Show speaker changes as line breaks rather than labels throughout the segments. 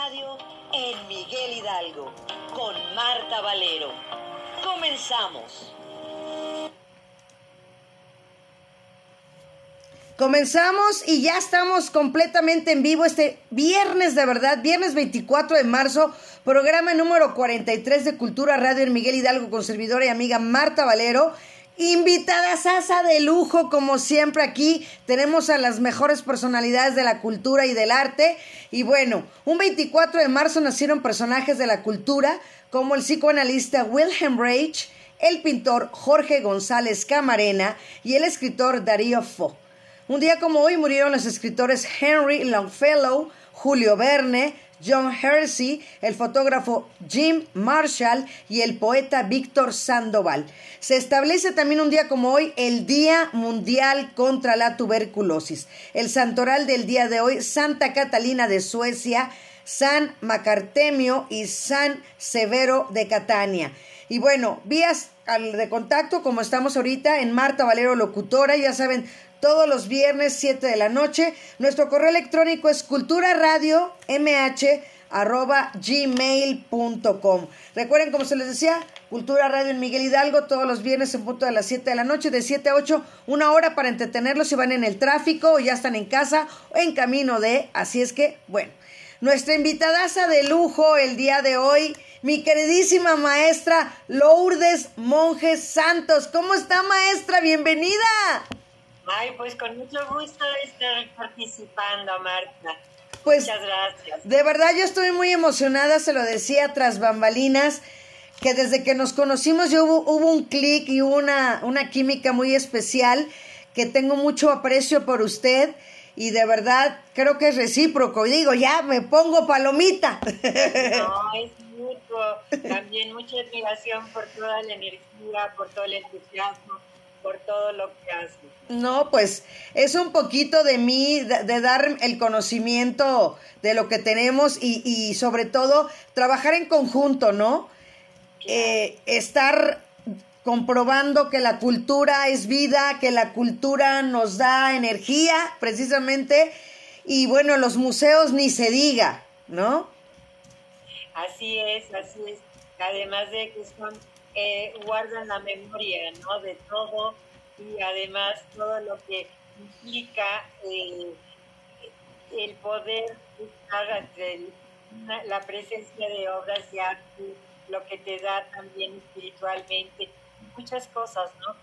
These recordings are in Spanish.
Radio en Miguel Hidalgo con Marta Valero. Comenzamos.
Comenzamos y ya estamos completamente en vivo este viernes de verdad, viernes 24 de marzo, programa número 43 de Cultura Radio en Miguel Hidalgo con servidora y amiga Marta Valero. Invitada Sasa de lujo, como siempre aquí tenemos a las mejores personalidades de la cultura y del arte. Y bueno, un 24 de marzo nacieron personajes de la cultura como el psicoanalista Wilhelm Reich, el pintor Jorge González Camarena y el escritor Darío Fo. Un día como hoy murieron los escritores Henry Longfellow, Julio Verne, John Hersey, el fotógrafo Jim Marshall y el poeta Víctor Sandoval. Se establece también un día como hoy el Día Mundial contra la Tuberculosis. El santoral del día de hoy, Santa Catalina de Suecia, San Macartemio y San Severo de Catania. Y bueno, vías de contacto, como estamos ahorita en Marta Valero Locutora, ya saben, todos los viernes 7 de la noche. Nuestro correo electrónico es culturaradiomh@gmail.com. Recuerden, como se les decía, Cultura Radio en Miguel Hidalgo todos los viernes en punto de las 7 de la noche, de 7 a 8, una hora para entretenerlos si van en el tráfico o ya están en casa o en camino de. Así es que, bueno, nuestra invitadaza de lujo el día de hoy, mi queridísima maestra Lourdes Monjes Santos. ¿Cómo está, maestra? Bienvenida.
Ay, pues con mucho gusto estar participando, Marta.
Pues, Muchas gracias. De verdad, yo estoy muy emocionada, se lo decía tras bambalinas, que desde que nos conocimos ya hubo, hubo un clic y una, una química muy especial, que tengo mucho aprecio por usted y de verdad creo que es recíproco. Y digo, ya me pongo palomita.
No, es mucho. También mucha admiración por toda la energía, por todo el entusiasmo por todo lo que hace.
No, pues es un poquito de mí, de, dar el conocimiento de lo que tenemos y, y sobre todo trabajar en conjunto, ¿no? Eh, estar comprobando que la cultura es vida, que la cultura nos da energía, precisamente, y bueno, los museos ni se diga, ¿no?
Así es, así es. Además de que son eh, guardan la memoria ¿no? de todo y además todo lo que implica eh, el poder buscar la presencia de obras de arte, lo que te da también espiritualmente, muchas cosas, ¿no?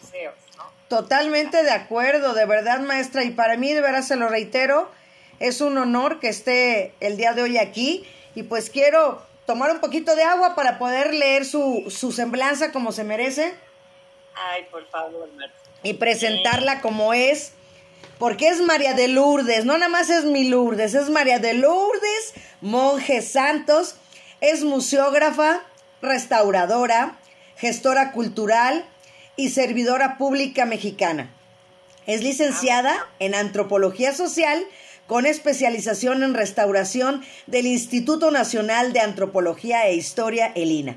Museos, ¿no?
Totalmente de acuerdo, de verdad, maestra, y para mí, de verdad, se lo reitero, es un honor que esté el día de hoy aquí y pues quiero tomar un poquito de agua para poder leer su, su semblanza como se merece.
Ay, por favor, Marta.
Y presentarla como es, porque es María de Lourdes, no nada más es mi Lourdes, es María de Lourdes, monje Santos, es museógrafa, restauradora, gestora cultural y servidora pública mexicana. Es licenciada en antropología social con especialización en restauración del Instituto Nacional de Antropología e Historia, ELINA.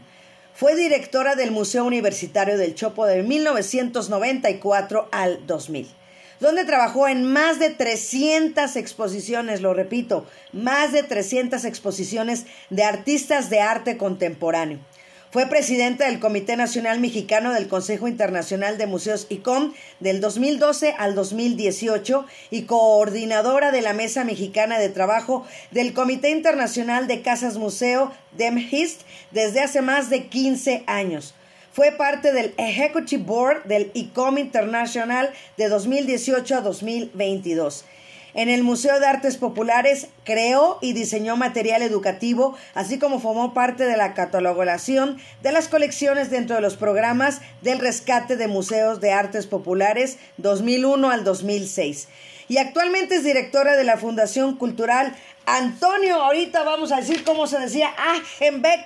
Fue directora del Museo Universitario del Chopo de 1994 al 2000, donde trabajó en más de 300 exposiciones, lo repito, más de 300 exposiciones de artistas de arte contemporáneo. Fue presidenta del Comité Nacional Mexicano del Consejo Internacional de Museos ICOM del 2012 al 2018 y coordinadora de la Mesa Mexicana de Trabajo del Comité Internacional de Casas Museo DEMHIST desde hace más de 15 años. Fue parte del Executive Board del ICOM Internacional de 2018 a 2022. En el Museo de Artes Populares creó y diseñó material educativo, así como formó parte de la catalogación de las colecciones dentro de los programas del rescate de museos de artes populares 2001 al 2006. Y actualmente es directora de la Fundación Cultural Antonio, ahorita vamos a decir cómo se decía, Agenbeck.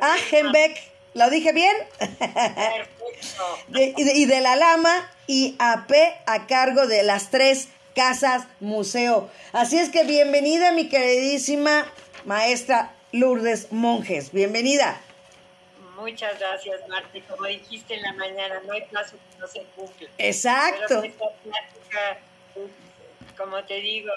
Agenbeck, ¿lo dije bien? y de la Lama y AP a cargo de las tres Casas Museo. Así es que bienvenida mi queridísima maestra Lourdes Monjes. Bienvenida.
Muchas gracias, Marta. Como dijiste en la mañana, no hay plazo que no se cumple.
Exacto.
como te digo,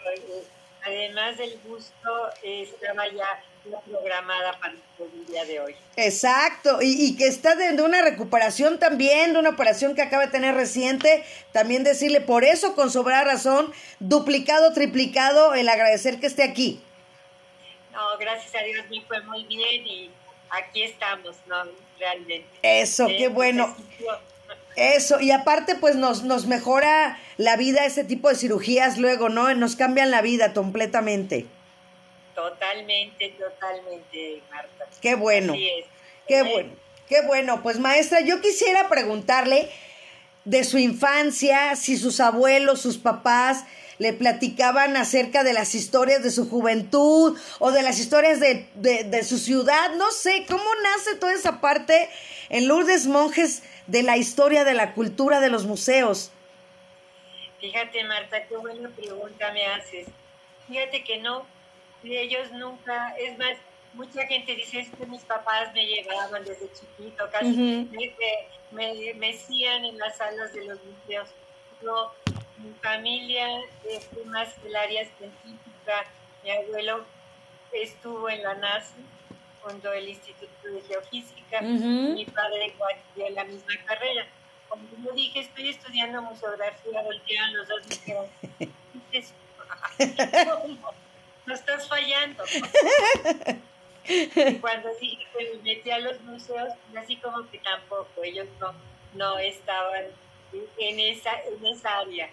además del gusto, estaba ya programada para el día de hoy.
Exacto, y, que está de, una recuperación también, de una operación que acaba de tener reciente, también decirle por eso, con sobra razón, duplicado, triplicado, el agradecer que esté aquí.
No, gracias a Dios me fue muy bien y aquí estamos, ¿no? Realmente.
Eso, qué bueno. Eso, y aparte pues nos, nos mejora la vida ese tipo de cirugías luego, ¿no? Nos cambian la vida completamente.
Totalmente, totalmente, Marta.
Qué bueno. Qué bueno. Qué bueno. Pues maestra, yo quisiera preguntarle de su infancia, si sus abuelos, sus papás le platicaban acerca de las historias de su juventud o de las historias de, de su ciudad. No sé, ¿cómo nace toda esa parte en Lourdes Monjes de la historia de la cultura de los museos?
Fíjate, Marta, qué buena pregunta me haces. Fíjate que no, ellos nunca, es más, mucha gente dice es que mis papás me llevaban desde chiquito, casi me, me, mecían en las salas de los museos. Yo, mi familia fue más del área científica, mi abuelo estuvo en la NASA, fundó el Instituto de Geofísica, mi padre en la misma carrera. Como yo dije, estoy estudiando museografía, voltearon los dos y dijeron, no estás fallando. y cuando que me metí a los museos, así como que tampoco, ellos no, no estaban en esa, en esa área.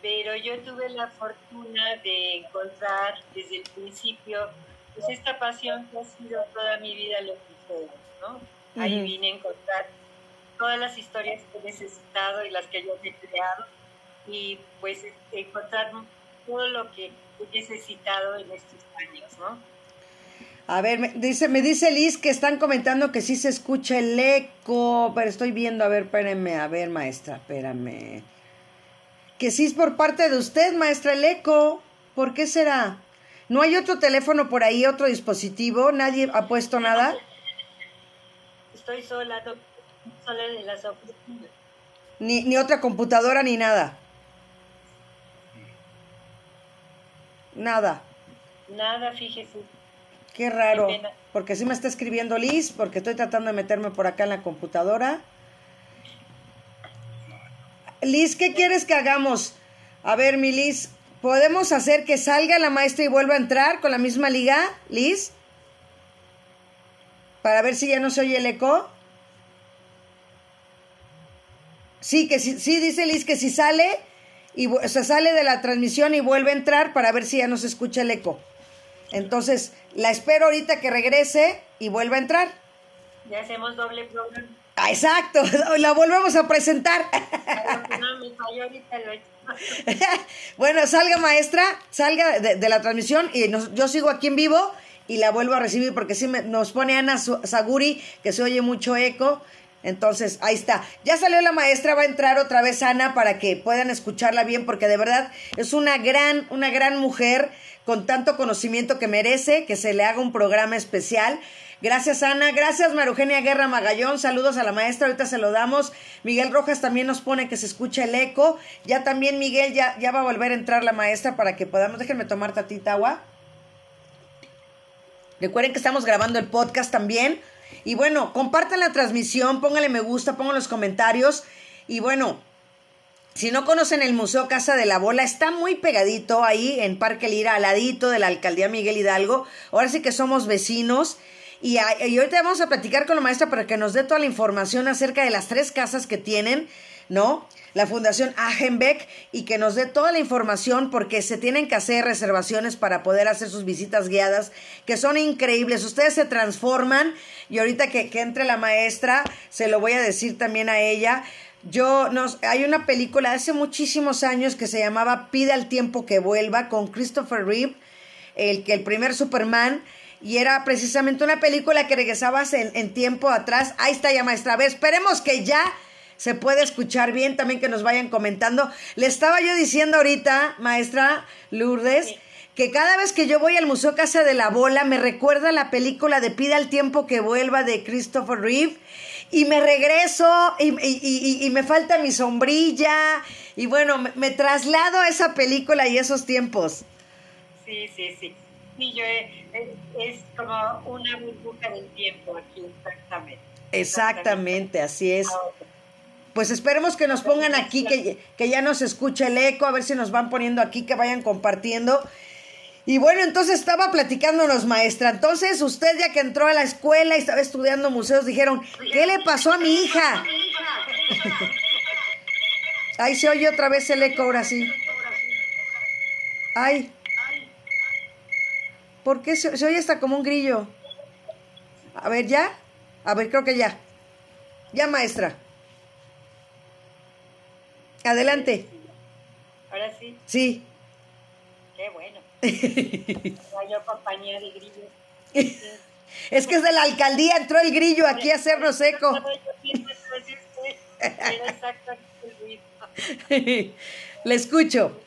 Pero yo tuve la fortuna de encontrar desde el principio pues esta pasión que ha sido toda mi vida los museos, ¿no? Ahí vine a encontrar todas las historias que he necesitado y las que yo he creado y pues encontrar todo lo que necesitado en estos años, ¿no?
A ver, me dice, me dice Liz que están comentando que sí se escucha el eco, pero estoy viendo, a ver, espérenme, a ver, maestra, espérame. Que sí es por parte de usted, maestra, el eco. ¿Por qué será? ¿No hay otro teléfono por ahí, otro dispositivo? ¿Nadie ha puesto nada?
Estoy sola, sola de las oficinas.
Ni, ni otra computadora ni nada. Nada.
Nada, fíjese.
Qué raro. porque sí me está escribiendo Liz, porque estoy tratando de meterme por acá en la computadora. Liz, ¿qué quieres que hagamos? A ver, mi Liz, ¿podemos hacer que salga la maestra y vuelva a entrar con la misma liga, Liz? Para ver si ya no se oye el eco. Sí, que sí, sí dice Liz que si sale, y se sale de la transmisión y vuelve a entrar para ver si ya no se escucha el eco. Entonces, la espero ahorita que regrese y vuelva a entrar.
Ya hacemos doble programa.
Ah, exacto, la volvemos a presentar. bueno, salga maestra, salga de, la transmisión y yo sigo aquí en vivo y la vuelvo a recibir porque sí me, nos pone Ana Saguri que se oye mucho eco entonces, ahí está. Ya salió la maestra, va a entrar otra vez Ana para que puedan escucharla bien, porque de verdad es una gran, una gran mujer con tanto conocimiento que merece, que se le haga un programa especial. Gracias, Ana. Gracias, Marugenia Guerra Magallón. Saludos a la maestra. Ahorita se lo damos. Miguel Rojas también nos pone que se escucha el eco. Ya también, Miguel, ya, ya va a volver a entrar la maestra para que podamos. Déjenme tomar tatita agua. Recuerden que estamos grabando el podcast también. Y bueno, compartan la transmisión, pónganle me gusta, pongan los comentarios. Y bueno, si no conocen el Museo Casa de la Bola, está muy pegadito ahí en Parque Lira, al ladito de la Alcaldía Miguel Hidalgo. Ahora sí que somos vecinos. Y, y ahorita vamos a platicar con la maestra para que nos dé toda la información acerca de las tres casas que tienen, ¿no? la Fundación Agenbeck y que nos dé toda la información porque se tienen que hacer reservaciones para poder hacer sus visitas guiadas que son increíbles. Ustedes se transforman y ahorita que, que entre la maestra se lo voy a decir también a ella. Yo nos hay una película hace muchísimos años que se llamaba Pide al tiempo que vuelva con Christopher Reeve, el que el primer Superman y era precisamente una película que regresabas en, en tiempo atrás. Ahí está ya maestra. A ver, esperemos que ya se puede escuchar bien, también que nos vayan comentando. Le estaba yo diciendo ahorita, maestra Lourdes, que cada vez que yo voy al Museo Casa de la Bola me recuerda la película de Pida el tiempo que vuelva de Christopher Reeve y me regreso y, me falta mi sombrilla y bueno, me, me, traslado a esa película y esos tiempos.
Sí, sí, sí. Sí, yo es como una burbuja del tiempo aquí, exactamente.
Exactamente, así es. Pues esperemos que nos pongan aquí, que, que ya nos escuche el eco, a ver si nos van poniendo aquí, que vayan compartiendo. Y bueno, entonces estaba platicándonos, maestra. Entonces, usted ya que entró a la escuela y estaba estudiando museos, dijeron, ¿qué le pasó a mi hija? Ahí se oye otra vez el eco ahora sí. Ay. ¿Por qué se, se oye hasta como un grillo? A ver, ¿ya? A ver, creo que ya. Ya, maestra. Adelante.
Ahora sí.
Sí.
Qué bueno. Yo compañía de grillos.
Es que es de la alcaldía, entró el grillo aquí a hacernos eco. Le escucho.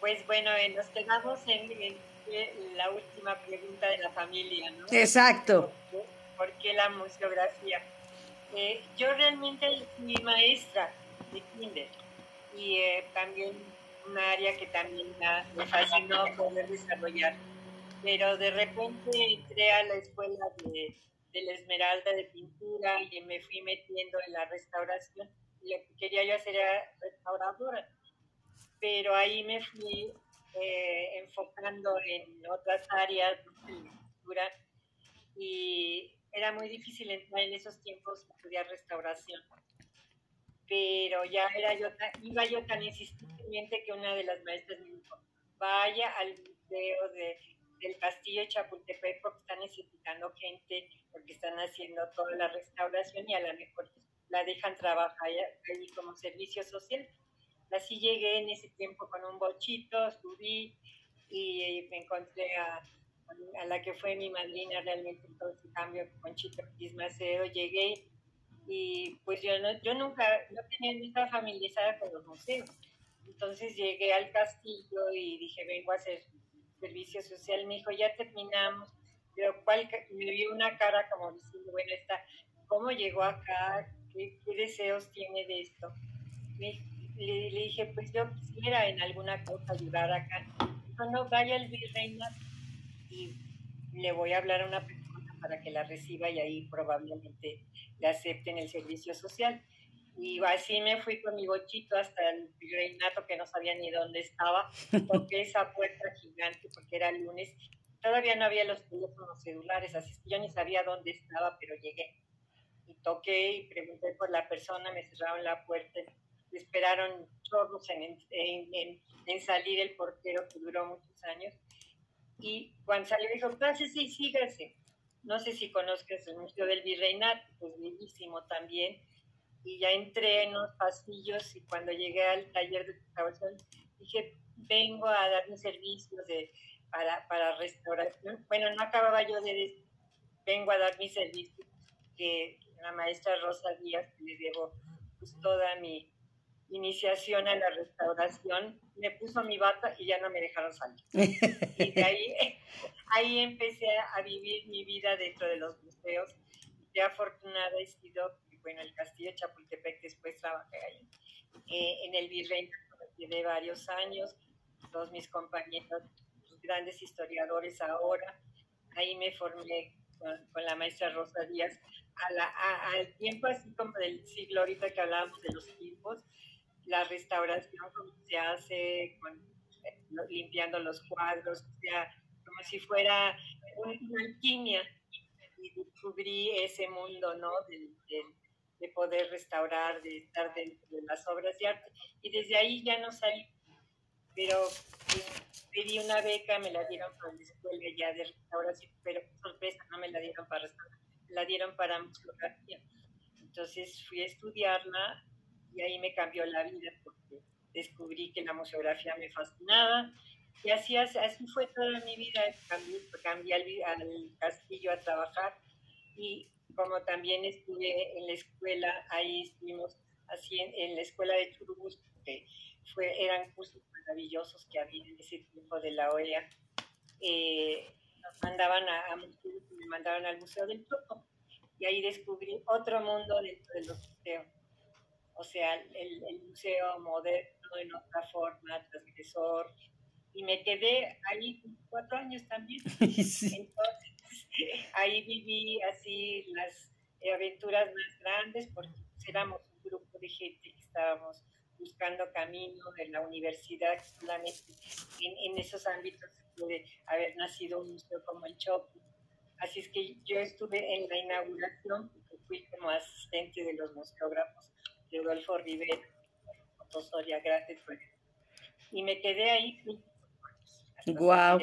Pues bueno, eh, nos quedamos en, la última pregunta de la familia, ¿no?
Exacto.
¿Por qué, la museografía? Eh, yo realmente mi maestra de kinder y eh, también un área que también me fascinó poder desarrollar. Pero de repente entré a la escuela de, la Esmeralda de pintura y me fui metiendo en la restauración. Lo que quería yo hacer era restauradora, pero ahí me fui eh, enfocando en otras áreas de pintura y era muy difícil entrar en esos tiempos estudiar restauración pero ya era yo iba yo tan insistentemente que una de las maestras me dijo, vaya al museo de, del castillo de Chapultepec porque están necesitando gente, porque están haciendo toda la restauración y a lo mejor la dejan trabajar ahí como servicio social. Así llegué en ese tiempo con un bochito, subí y me encontré a, a la que fue mi madrina realmente en todo ese cambio, con Chito Macedo, llegué y pues yo, no, yo nunca, no tenía ni estaba familiarizada con los museos. Entonces llegué al castillo y dije, vengo a hacer servicio social. Me dijo, ya terminamos, pero ¿cuál? me vio una cara como diciendo, bueno, esta, ¿cómo llegó acá? ¿Qué, deseos tiene de esto? le, dije, pues yo quisiera en alguna cosa ayudar acá. No, no, vaya al virreina y le voy a hablar a una persona para que la reciba y ahí probablemente le acepten el servicio social. Y así me fui con mi bochito hasta el reinato que no sabía ni dónde estaba, toqué esa puerta gigante porque era lunes. Todavía no había los teléfonos celulares, así que yo ni sabía dónde estaba, pero llegué. Y toqué y pregunté por la persona, me cerraron la puerta, esperaron chorros en, en, en, salir el portero que duró muchos años. Y cuando salió dijo, pásese y sígase no sé si conozcas el Museo del Virreinato, pues bellísimo también. Y ya entré en los pasillos y cuando llegué al taller de restauración dije, vengo a dar mis servicios de, para, para restauración. Bueno, no acababa yo de decir, vengo a dar mis servicios, que la maestra Rosa Díaz, le debo pues, toda mi iniciación a la restauración, me puso mi bata y ya no me dejaron salir. y de ahí ahí empecé a vivir mi vida dentro de los museos. Qué afortunada he sido, bueno, el Castillo de Chapultepec, después trabajé ahí. Eh, en el Virrey de varios años, todos mis compañeros, grandes historiadores ahora. Ahí me formé con, la maestra Rosa Díaz al tiempo así como del siglo ahorita que hablábamos de los tiempos, la restauración como se hace con, eh, limpiando los cuadros, o sea, como si fuera una alquimia y descubrí ese mundo, ¿no? De, de, poder restaurar, de estar dentro de las obras de arte. Y desde ahí ya no salí, pero pedí una beca, me la dieron para la escuela ya de restauración, pero sorpresa, no me la dieron para restauración, la dieron para museografía. Entonces fui a estudiarla y ahí me cambió la vida porque descubrí que la museografía me fascinaba y así, así fue toda mi vida. Cambié, cambié al, al, castillo a trabajar y como también estuve en la escuela, ahí estuvimos así en, la escuela de Churubusco, que fue, eran cursos maravillosos que había en ese tiempo de la OEA. Eh, nos mandaban a, a me mandaban al Museo del Choco y ahí descubrí otro mundo dentro de los museos. O sea, el, el museo moderno en otra forma, transgresor, y me quedé ahí cuatro años también. Entonces, ahí viví así las aventuras más grandes porque éramos un grupo de gente que estábamos buscando camino en la universidad, solamente en, en esos ámbitos puede haber nacido un museo como el Chopo. Así es que yo estuve en la inauguración, fui como asistente de los museógrafos de Rodolfo Rivera, Gratis, y me quedé ahí
Wow.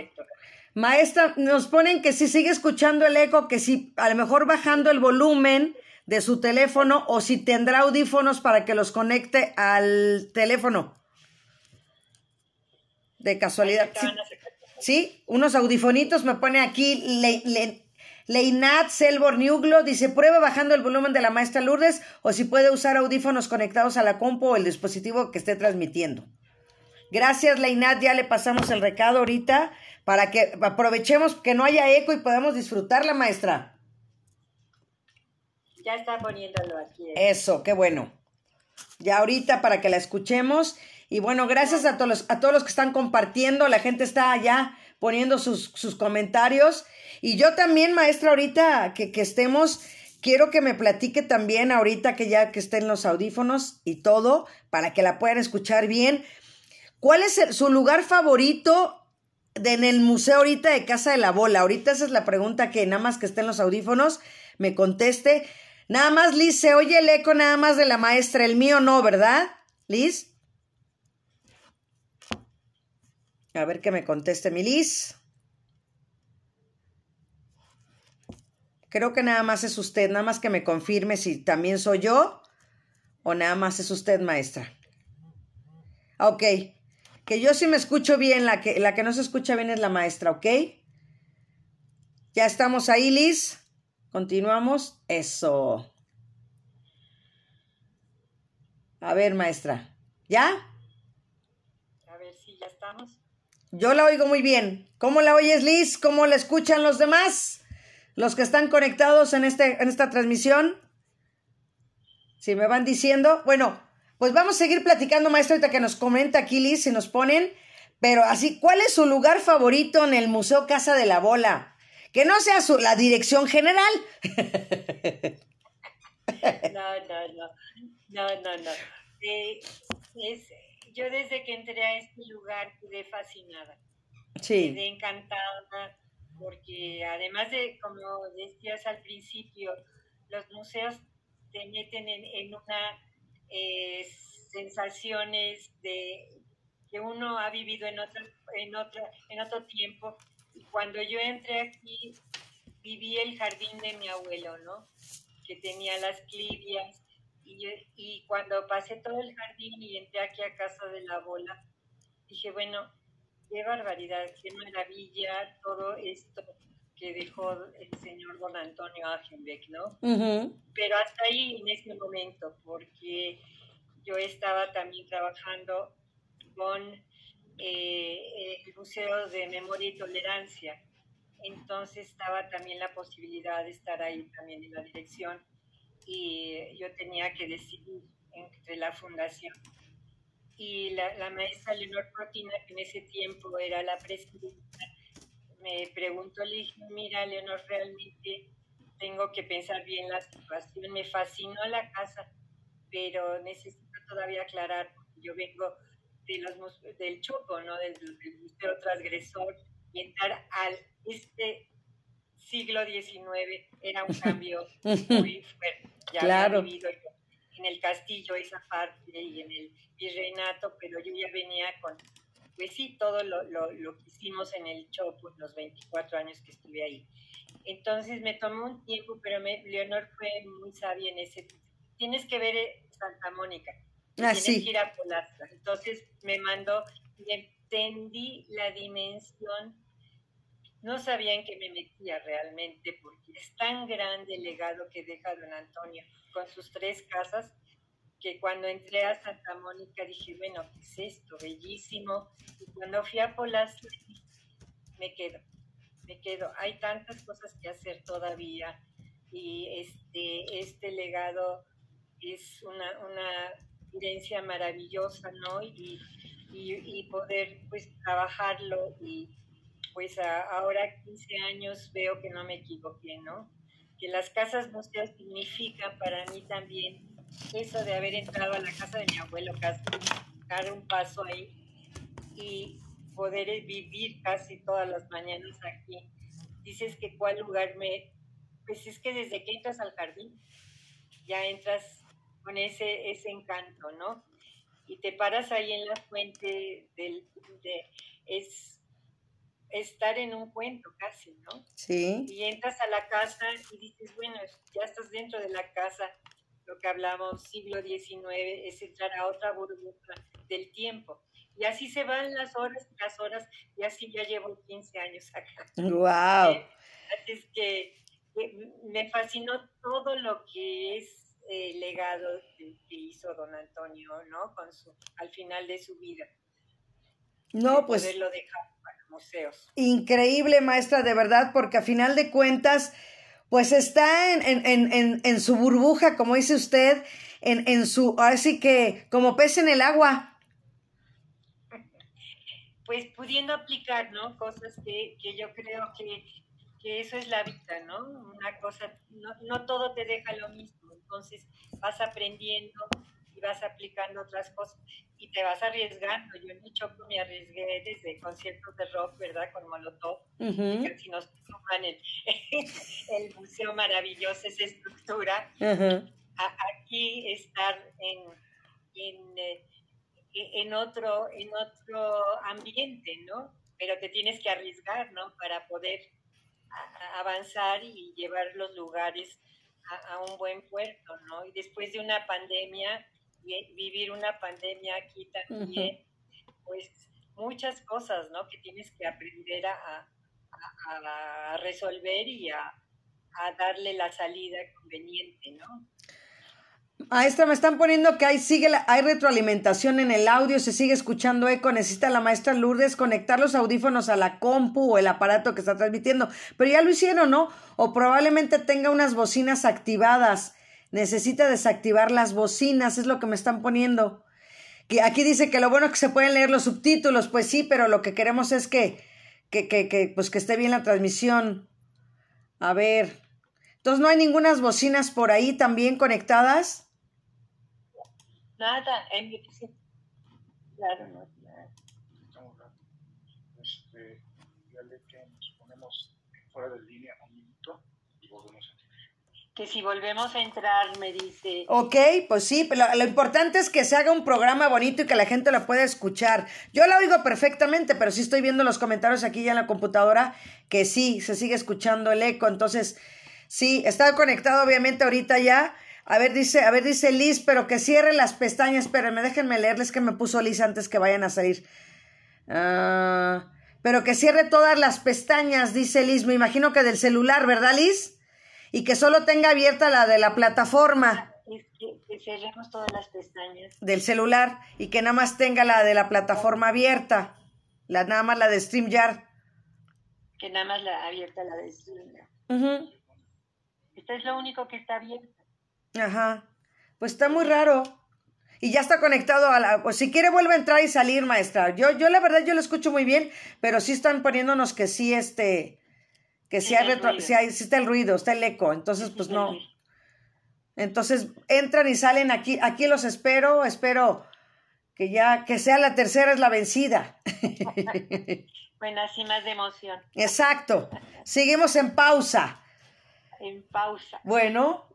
Maestra, nos ponen que si sigue escuchando el eco, que si a lo mejor bajando el volumen de su teléfono o si tendrá audífonos para que los conecte al teléfono. De casualidad. Sí, unos audifonitos me pone aquí Leinat Selbor Niuglo, dice prueba bajando el volumen de la maestra Lourdes o si puede usar audífonos conectados a la compu o el dispositivo que esté transmitiendo. Gracias, Leinat. Ya le pasamos el recado ahorita para que aprovechemos que no haya eco y podamos disfrutar la maestra.
Ya está poniéndolo aquí.
¿eh? Eso, qué bueno. Ya ahorita para que la escuchemos. Y bueno, gracias a todos, a todos los que están compartiendo. La gente está allá poniendo sus, sus comentarios. Y yo también, maestra, ahorita que, que estemos, quiero que me platique también ahorita que ya que estén los audífonos y todo, para que la puedan escuchar bien. ¿Cuál es su lugar favorito en el museo ahorita de Casa de la Bola? Ahorita esa es la pregunta que nada más que estén los audífonos me conteste. Nada más, Liz, se oye el eco nada más de la maestra, el mío no, ¿verdad? Liz. A ver que me conteste mi Liz. Creo que nada más es usted, nada más que me confirme si también soy yo o nada más es usted, maestra. Ok, que yo sí me escucho bien, la que, la que no se escucha bien es la maestra, ¿ok? Ya estamos ahí, Liz. Continuamos. Eso. A ver, maestra. ¿Ya?
A ver si ya estamos.
Yo la oigo muy bien. ¿Cómo la oyes, Liz? ¿Cómo la escuchan los demás? Los que están conectados en, este, en esta transmisión. Si me van diciendo. Bueno, pues vamos a seguir platicando, maestro, ahorita que nos comenta aquí Liz, si nos ponen, pero así, ¿cuál es su lugar favorito en el Museo Casa de la Bola? Que no sea su, la dirección general.
No, no, no, no, no, no. Eh, yo desde que entré a este lugar quedé fascinada. Sí. Quedé encantada porque además de, como decías al principio, los museos te meten en una eh, sensaciones de que uno ha vivido en otro, en, otro, en otro tiempo. Y cuando yo entré aquí, viví el jardín de mi abuelo, ¿no? Que tenía las clivias. Y, y cuando pasé todo el jardín y entré aquí a casa de la bola, dije, bueno, qué barbaridad, qué maravilla todo esto que dejó el señor don Antonio Agenbeck, ¿no? Pero hasta ahí en ese momento, porque yo estaba también trabajando con eh, el Museo de Memoria y Tolerancia, entonces estaba también la posibilidad de estar ahí también en la dirección y yo tenía que decidir entre la fundación y la, la maestra Leonor Protina, que en ese tiempo era la presidenta, me preguntó, le dije, mira, Leonor, realmente tengo que pensar bien la situación. Me fascinó la casa, pero necesito todavía aclarar, yo vengo de los, del Choco, ¿no? Del, Museo Transgresor, y entrar al este siglo XIX era un cambio muy fuerte. Ya claro. había vivido en el castillo esa parte y en el virreinato, pero yo ya venía con pues sí, todo lo, lo, lo, que hicimos en el Chopo, los 24 años que estuve ahí. Entonces me tomó un tiempo, pero me, Leonor fue muy sabia en ese. Tienes que ver eh, Santa Mónica, ah, tienes que ir a Polastra. Entonces me mandó entendí la dimensión. No sabía en qué me metía realmente, porque es tan grande el legado que deja don Antonio con sus tres casas que cuando entré a Santa Mónica dije, bueno, ¿qué es esto? Bellísimo. Y cuando fui a Polas, me quedo, me quedo. Hay tantas cosas que hacer todavía y este, este legado es una, una herencia maravillosa, ¿no? Y y, poder pues trabajarlo y pues ahora 15 años veo que no me equivoqué, ¿no? Que las casas museos significan para mí también eso de haber entrado a la casa de mi abuelo, casi dar un paso ahí y poder vivir casi todas las mañanas aquí. Dices que cuál lugar me... Pues es que desde que entras al jardín, ya entras con ese, ese encanto, ¿no? Y te paras ahí en la fuente del... De, es estar en un cuento casi, ¿no?
Sí.
Y entras a la casa y dices, bueno, ya estás dentro de la casa, lo que hablamos siglo XIX, es entrar a otra burbuja del tiempo. Y así se van las horas y las horas, y así ya llevo 15 años acá.
¡Wow!
Eh, así es que me fascinó todo lo que es el legado que, hizo don Antonio, ¿no? Con su, al final de su vida.
No, pues.
Poderlo dejar para museos.
Increíble, maestra, de verdad, porque a final de cuentas, pues está en, en, en, en su burbuja, como dice usted, en, en su, así que como pez en el agua.
Pues pudiendo aplicar, ¿no? Cosas que, que yo creo que, que, eso es la vida, ¿no? Una cosa, no, no todo te deja lo mismo, entonces vas aprendiendo vas aplicando otras cosas y te vas arriesgando. Yo en mi choco me arriesgué desde conciertos de rock, ¿verdad? Con Molotov, que si nos toman el, el museo maravilloso, esa estructura. aquí estar en, en, eh, en, otro, en otro ambiente, ¿no? Pero te tienes que arriesgar, ¿no? Para poder avanzar y llevar los lugares a, un buen puerto, ¿no? Y después de una pandemia, vivir una pandemia aquí también, pues muchas cosas, ¿no? Que tienes que aprender a, a resolver y a, darle la salida conveniente, ¿no?
Maestra, me están poniendo que hay, sigue hay retroalimentación en el audio, se sigue escuchando eco, necesita la maestra Lourdes conectar los audífonos a la compu o el aparato que está transmitiendo, pero ya lo hicieron, ¿no? O probablemente tenga unas bocinas activadas, necesita desactivar las bocinas, es lo que me están poniendo. Que aquí dice que lo bueno es que se pueden leer los subtítulos, pues sí, pero lo que queremos es que, que, que, que pues que esté bien la transmisión. A ver. Entonces, ¿no hay ninguna bocinas por ahí también conectadas?
Nada, en mi Claro, no,
Este, dígale que nos ponemos fuera de línea un minuto y volvemos a
que si volvemos a entrar, me dice.
Ok, pues sí, pero lo, importante es que se haga un programa bonito y que la gente lo pueda escuchar. Yo la oigo perfectamente, pero sí estoy viendo los comentarios aquí ya en la computadora que sí, se sigue escuchando el eco. Entonces, sí, está conectado obviamente ahorita ya. A ver, dice, a ver, dice Liz, pero que cierre las pestañas. Espérenme, déjenme leerles que me puso Liz antes que vayan a salir. Ah, pero que cierre todas las pestañas, dice Liz. Me imagino que del celular, ¿verdad, Liz? Y que solo tenga abierta la de la plataforma.
que, cerremos todas las pestañas.
Del celular y que nada más tenga la de la plataforma abierta. La, nada más la de StreamYard.
Que nada más la abierta la de StreamYard. Esto es lo único que está abierto.
Ajá. Pues está muy raro. Y ya está conectado a la... Pues si quiere vuelve a entrar y salir, maestra. Yo, yo la verdad, yo lo escucho muy bien, pero sí están poniéndonos que sí, este... Que sí, hay, retro, sí, hay sí está el ruido, está el eco. Entonces, pues no. Entonces, entran y salen aquí. Aquí los espero. Espero que ya, que sea la tercera es la vencida.
bueno, así más de emoción.
Exacto. Seguimos en pausa.
En pausa.
Bueno.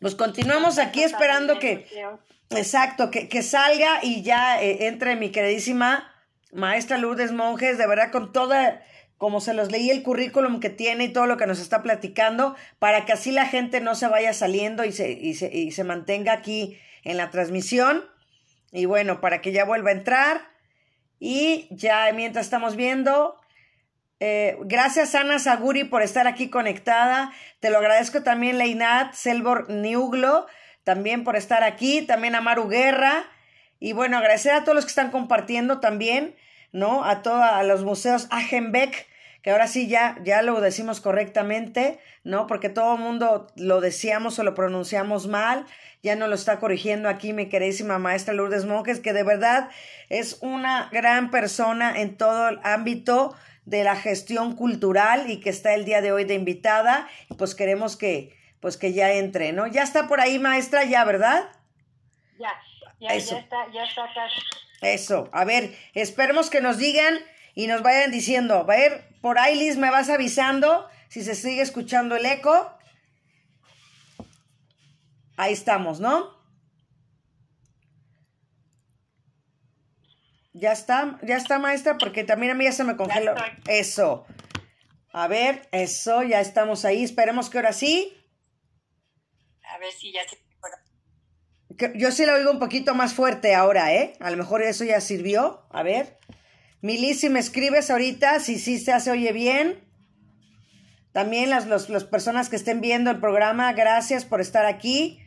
Pues continuamos aquí esperando que, exacto, que, que salga y ya eh, entre mi queridísima maestra Lourdes Monjes, de verdad con toda, como se los leí el currículum que tiene y todo lo que nos está platicando, para que así la gente no se vaya saliendo y se, y se, y se mantenga aquí en la transmisión. Y bueno, para que ya vuelva a entrar. Y ya mientras estamos viendo, eh, gracias Ana Saguri por estar aquí conectada. Te lo agradezco también Leinat Selbor Niuglo, también por estar aquí, también a Maru Guerra. Y bueno, agradecer a todos los que están compartiendo también, ¿no? A todos los museos Agenbeck, que ahora sí ya, ya lo decimos correctamente, ¿no? Porque todo el mundo lo decíamos o lo pronunciamos mal. Ya no lo está corrigiendo aquí mi queridísima maestra Lourdes Monjes, que de verdad es una gran persona en todo el ámbito de la gestión cultural y que está el día de hoy de invitada. Y pues queremos que, pues que ya entre, ¿no? Ya está por ahí, maestra, ya, ¿verdad?
Ya, ya, ya está, ya está acá.
Eso, a ver, esperemos que nos digan y nos vayan diciendo. A ver, por ahí, Liz, me vas avisando si se sigue escuchando el eco. Ahí estamos, ¿no? Ya está, ya está, maestra, porque también a mí ya se me congeló. Eso. A ver, eso, ya estamos ahí. Esperemos que ahora sí.
A ver si ya se
yo sí lo oigo un poquito más fuerte ahora, ¿eh? A lo mejor eso ya sirvió. A ver. Milis, si me escribes ahorita, si sí se hace oye bien. También las los, personas que estén viendo el programa, gracias por estar aquí.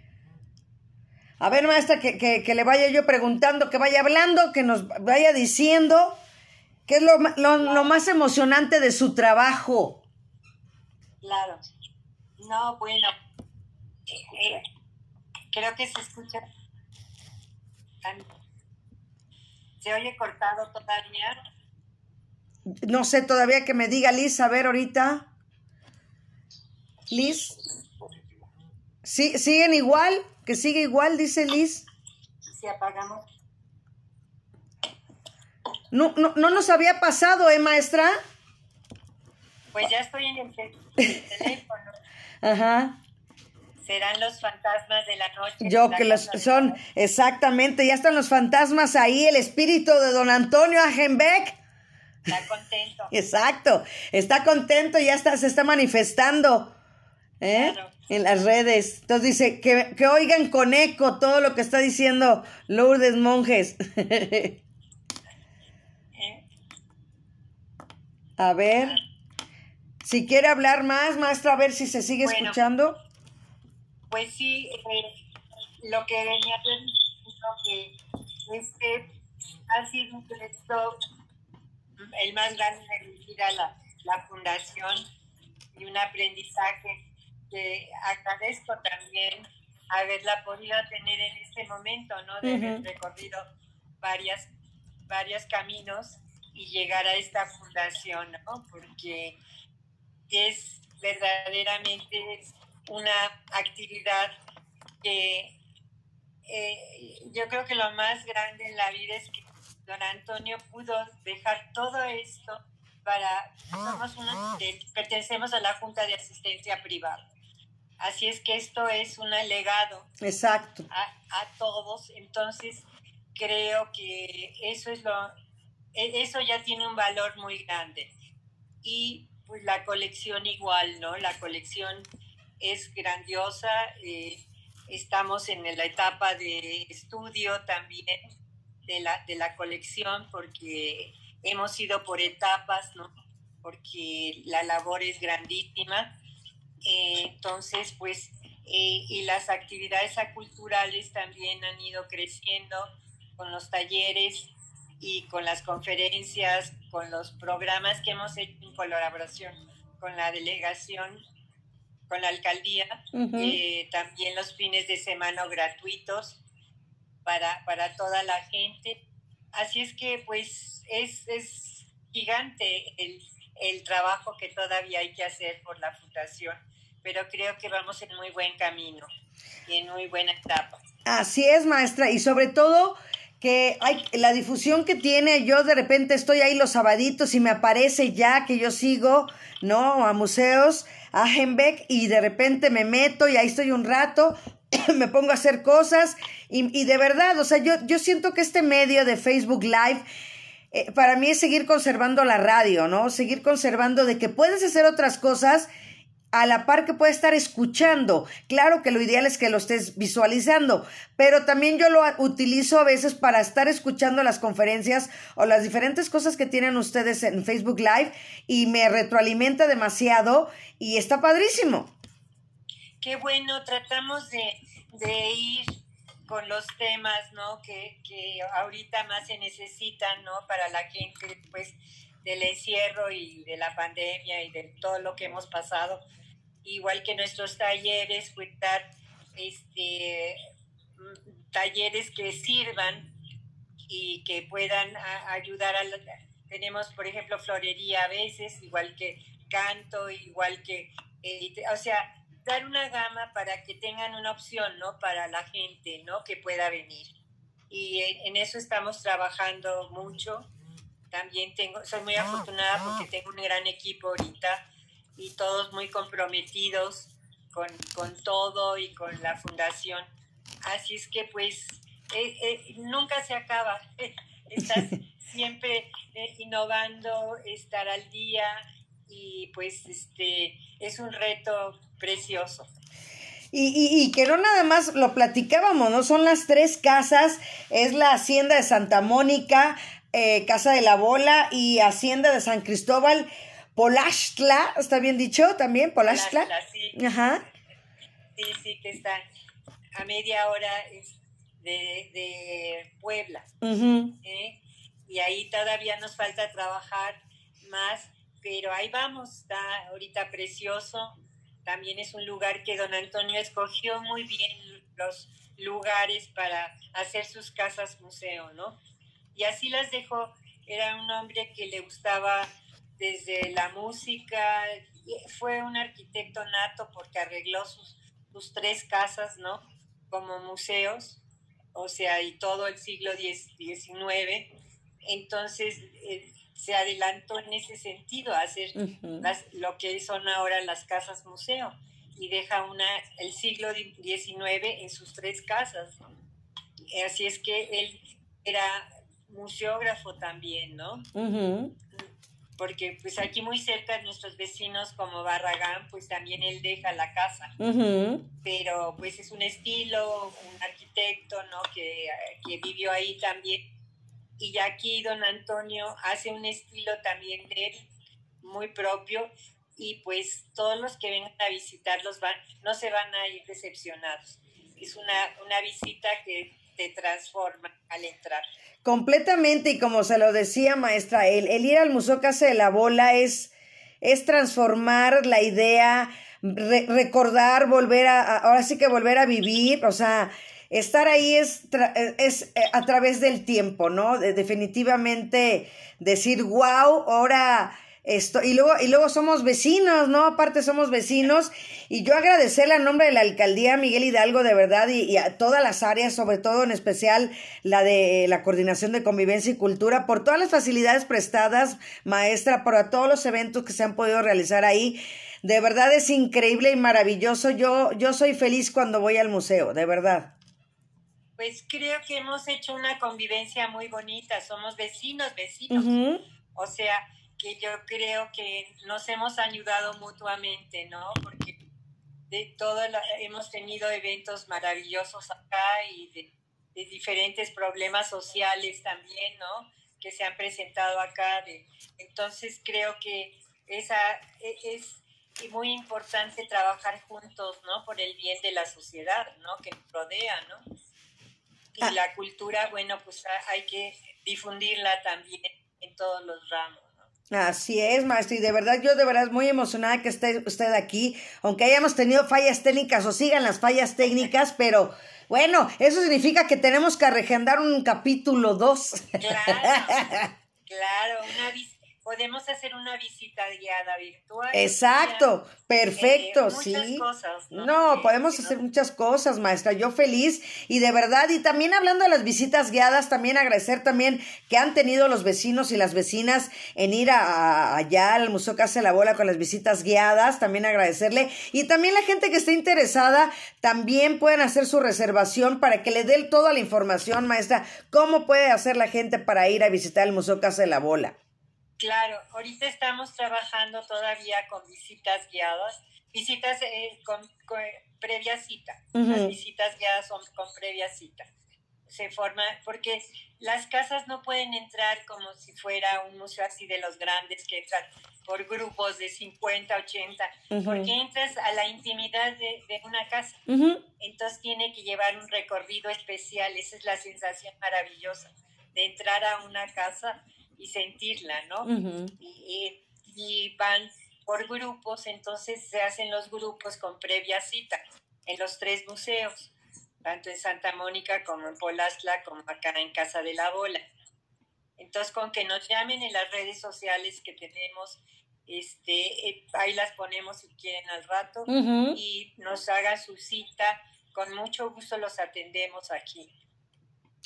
A ver, maestra, que, que, le vaya yo preguntando, que vaya hablando, que nos vaya diciendo qué es lo, lo, más emocionante de su trabajo.
Claro. No, bueno. Eh, creo que se escucha. ¿Se oye cortado todavía?
No sé todavía que me diga Liz, a ver ahorita. Liz. ¿Sí, ¿Siguen igual? ¿Que sigue igual? Dice Liz.
Si apagamos.
No, no, no nos había pasado, ¿eh, maestra?
Pues ya estoy en el teléfono.
Ajá
serán los fantasmas de la noche.
Yo que los son, exactamente, ya están los fantasmas ahí, el espíritu de don Antonio Agenbeck.
Está contento.
Exacto, está contento, ya está, se está manifestando ¿eh? en las redes. Entonces dice, que, que, oigan con eco todo lo que está diciendo Lourdes Monjes. ¿Eh? A ver, si quiere hablar más, maestra, a ver si se sigue escuchando
pues sí, eh, lo que venía diciendo que este ha sido un proyecto el más grande de mi vida, la, la fundación, y un aprendizaje que agradezco también haberla podido tener en este momento, ¿no? De haber recorrido varias, varios caminos y llegar a esta fundación, ¿no? Porque es verdaderamente una actividad que eh, yo creo que lo más grande en la vida es que don Antonio pudo dejar todo esto para, somos pertenecemos a la Junta de Asistencia Privada. Así es que esto es un legado
Exacto.
A, a todos. Entonces, creo que eso es lo, e, eso ya tiene un valor muy grande. Y pues la colección igual, ¿no? La colección es grandiosa. Eh, estamos en la etapa de estudio también de la, de la colección porque hemos ido por etapas, ¿no? Porque la labor es grandísima. Eh, entonces, pues, eh, y las actividades culturales también han ido creciendo con los talleres y con las conferencias, con los programas que hemos hecho en colaboración con la delegación con la alcaldía, eh, también los fines de semana gratuitos para, para toda la gente. Así es que pues es, es gigante el, el trabajo que todavía hay que hacer por la fundación, pero creo que vamos en muy buen camino y en muy buena etapa.
Así es, maestra, y sobre todo que hay la difusión que tiene, yo de repente estoy ahí los sabaditos y me aparece ya que yo sigo, ¿no? A museos, a Hembeck y de repente me meto y ahí estoy un rato, me pongo a hacer cosas y, y, de verdad, o sea, yo, yo siento que este medio de Facebook Live eh, para mí es seguir conservando la radio, ¿no? Seguir conservando de que puedes hacer otras cosas a la par que puede estar escuchando. Claro que lo ideal es que lo estés visualizando, pero también yo lo utilizo a veces para estar escuchando las conferencias o las diferentes cosas que tienen ustedes en Facebook Live y me retroalimenta demasiado y está padrísimo.
Qué bueno, tratamos de, ir con los temas, ¿no? Que, que ahorita más se necesitan, ¿no? Para la gente, pues del encierro y de la pandemia y de todo lo que hemos pasado, igual que nuestros talleres, pues dar este, talleres que sirvan y que puedan ayudar a... tenemos, por ejemplo, florería a veces, igual que canto, igual que... Eh, o sea, dar una gama para que tengan una opción, ¿no? Para la gente, ¿no? Que pueda venir. Y en, eso estamos trabajando mucho. También tengo, soy muy afortunada porque tengo un gran equipo ahorita y todos muy comprometidos con, con todo y con la fundación. Así es que pues eh, eh, nunca se acaba. Estás siempre eh, innovando, estar al día y pues este es un reto precioso.
Y, y, que no nada más lo platicábamos, ¿no? Son las tres casas, es la Hacienda de Santa Mónica, Casa de la Bola y Hacienda de San Cristóbal, Polachtla, ¿está bien dicho también? Polachtla.
sí. Ajá. Sí, sí, que está a media hora de, de Puebla. ¿eh? Y ahí todavía nos falta trabajar más, pero ahí vamos, está ahorita precioso también es un lugar que don Antonio escogió muy bien los lugares para hacer sus casas museo, ¿no? Y así las dejó. Era un hombre que le gustaba desde la música, fue un arquitecto nato porque arregló sus, sus tres casas, ¿no? Como museos, o sea, y todo el siglo XIX. Entonces, eh, se adelantó en ese sentido a hacer lo que son ahora las casas museo y deja una el siglo XIX en sus tres casas. Así es que él era museógrafo también, ¿no? Porque pues aquí muy cerca de nuestros vecinos como Barragán, pues también él deja la casa. Pero pues es un estilo, un arquitecto, ¿no? Que, que vivió ahí también y ya aquí don Antonio hace un estilo también de él muy propio y pues todos los que vengan a visitarlos van, no se van a ir decepcionados. Es una, una visita que transforma al entrar.
Completamente, y como se lo decía maestra, el, el ir al Museo Casa de la Bola es, es transformar la idea, recordar, volver a, ahora sí que volver a vivir, o sea, estar ahí es, es eh, a través del tiempo, ¿no? definitivamente decir, wow, ahora esto, y luego, y luego somos vecinos, ¿no? Aparte somos vecinos, y yo agradecerle a nombre de la alcaldía Miguel Hidalgo, de verdad, y, a todas las áreas, sobre todo en especial la de la coordinación de convivencia y cultura, por todas las facilidades prestadas, maestra, por todos los eventos que se han podido realizar ahí. De verdad es increíble y maravilloso. Yo, yo soy feliz cuando voy al museo, de verdad
pues creo que hemos hecho una convivencia muy bonita, somos vecinos, vecinos. O sea, que yo creo que nos hemos ayudado mutuamente, ¿no? Porque de todo hemos tenido eventos maravillosos acá y de, diferentes problemas sociales también, ¿no? Que se han presentado acá. entonces creo que esa e, es muy importante trabajar juntos, ¿no? Por el bien de la sociedad, ¿no? Que nos rodea, ¿no? y ah. la cultura, bueno, pues hay que difundirla también en todos los ramos.
Así es, maestro, y de verdad yo de verdad muy emocionada que esté usted aquí, aunque hayamos tenido fallas técnicas o sigan las fallas técnicas, pero bueno, eso significa que tenemos que regendar un capítulo 2.
Claro, claro, una visita podemos hacer una visita guiada virtual.
Exacto, perfecto, eh, sí. Cosas, ¿no? podemos hacer muchas cosas, maestra. Yo feliz y de verdad, y también hablando de las visitas guiadas, también agradecer también que han tenido los vecinos y las vecinas en ir a, allá al Museo Casa de la Bola con las visitas guiadas, también agradecerle. Y también la gente que esté interesada, también pueden hacer su reservación para que le dé toda la información, maestra, cómo puede hacer la gente para ir a visitar el Museo Casa de la Bola.
Claro, ahorita estamos trabajando todavía con visitas guiadas, visitas eh, con, previa cita. Las visitas guiadas son con previa cita. Se forma, porque las casas no pueden entrar como si fuera un museo así de los grandes que entran por grupos de 50, 80, porque entras a la intimidad de, una casa. Entonces tiene que llevar un recorrido especial. Esa es la sensación maravillosa de entrar a una casa y sentirla, ¿no? Y, y van por grupos, entonces se hacen los grupos con previa cita en los tres museos, tanto en Santa Mónica como en Polastla, como acá en Casa de la Bola. Entonces, con que nos llamen en las redes sociales que tenemos, este, eh, ahí las ponemos si quieren al rato, y nos hagan su cita, con mucho gusto los atendemos aquí.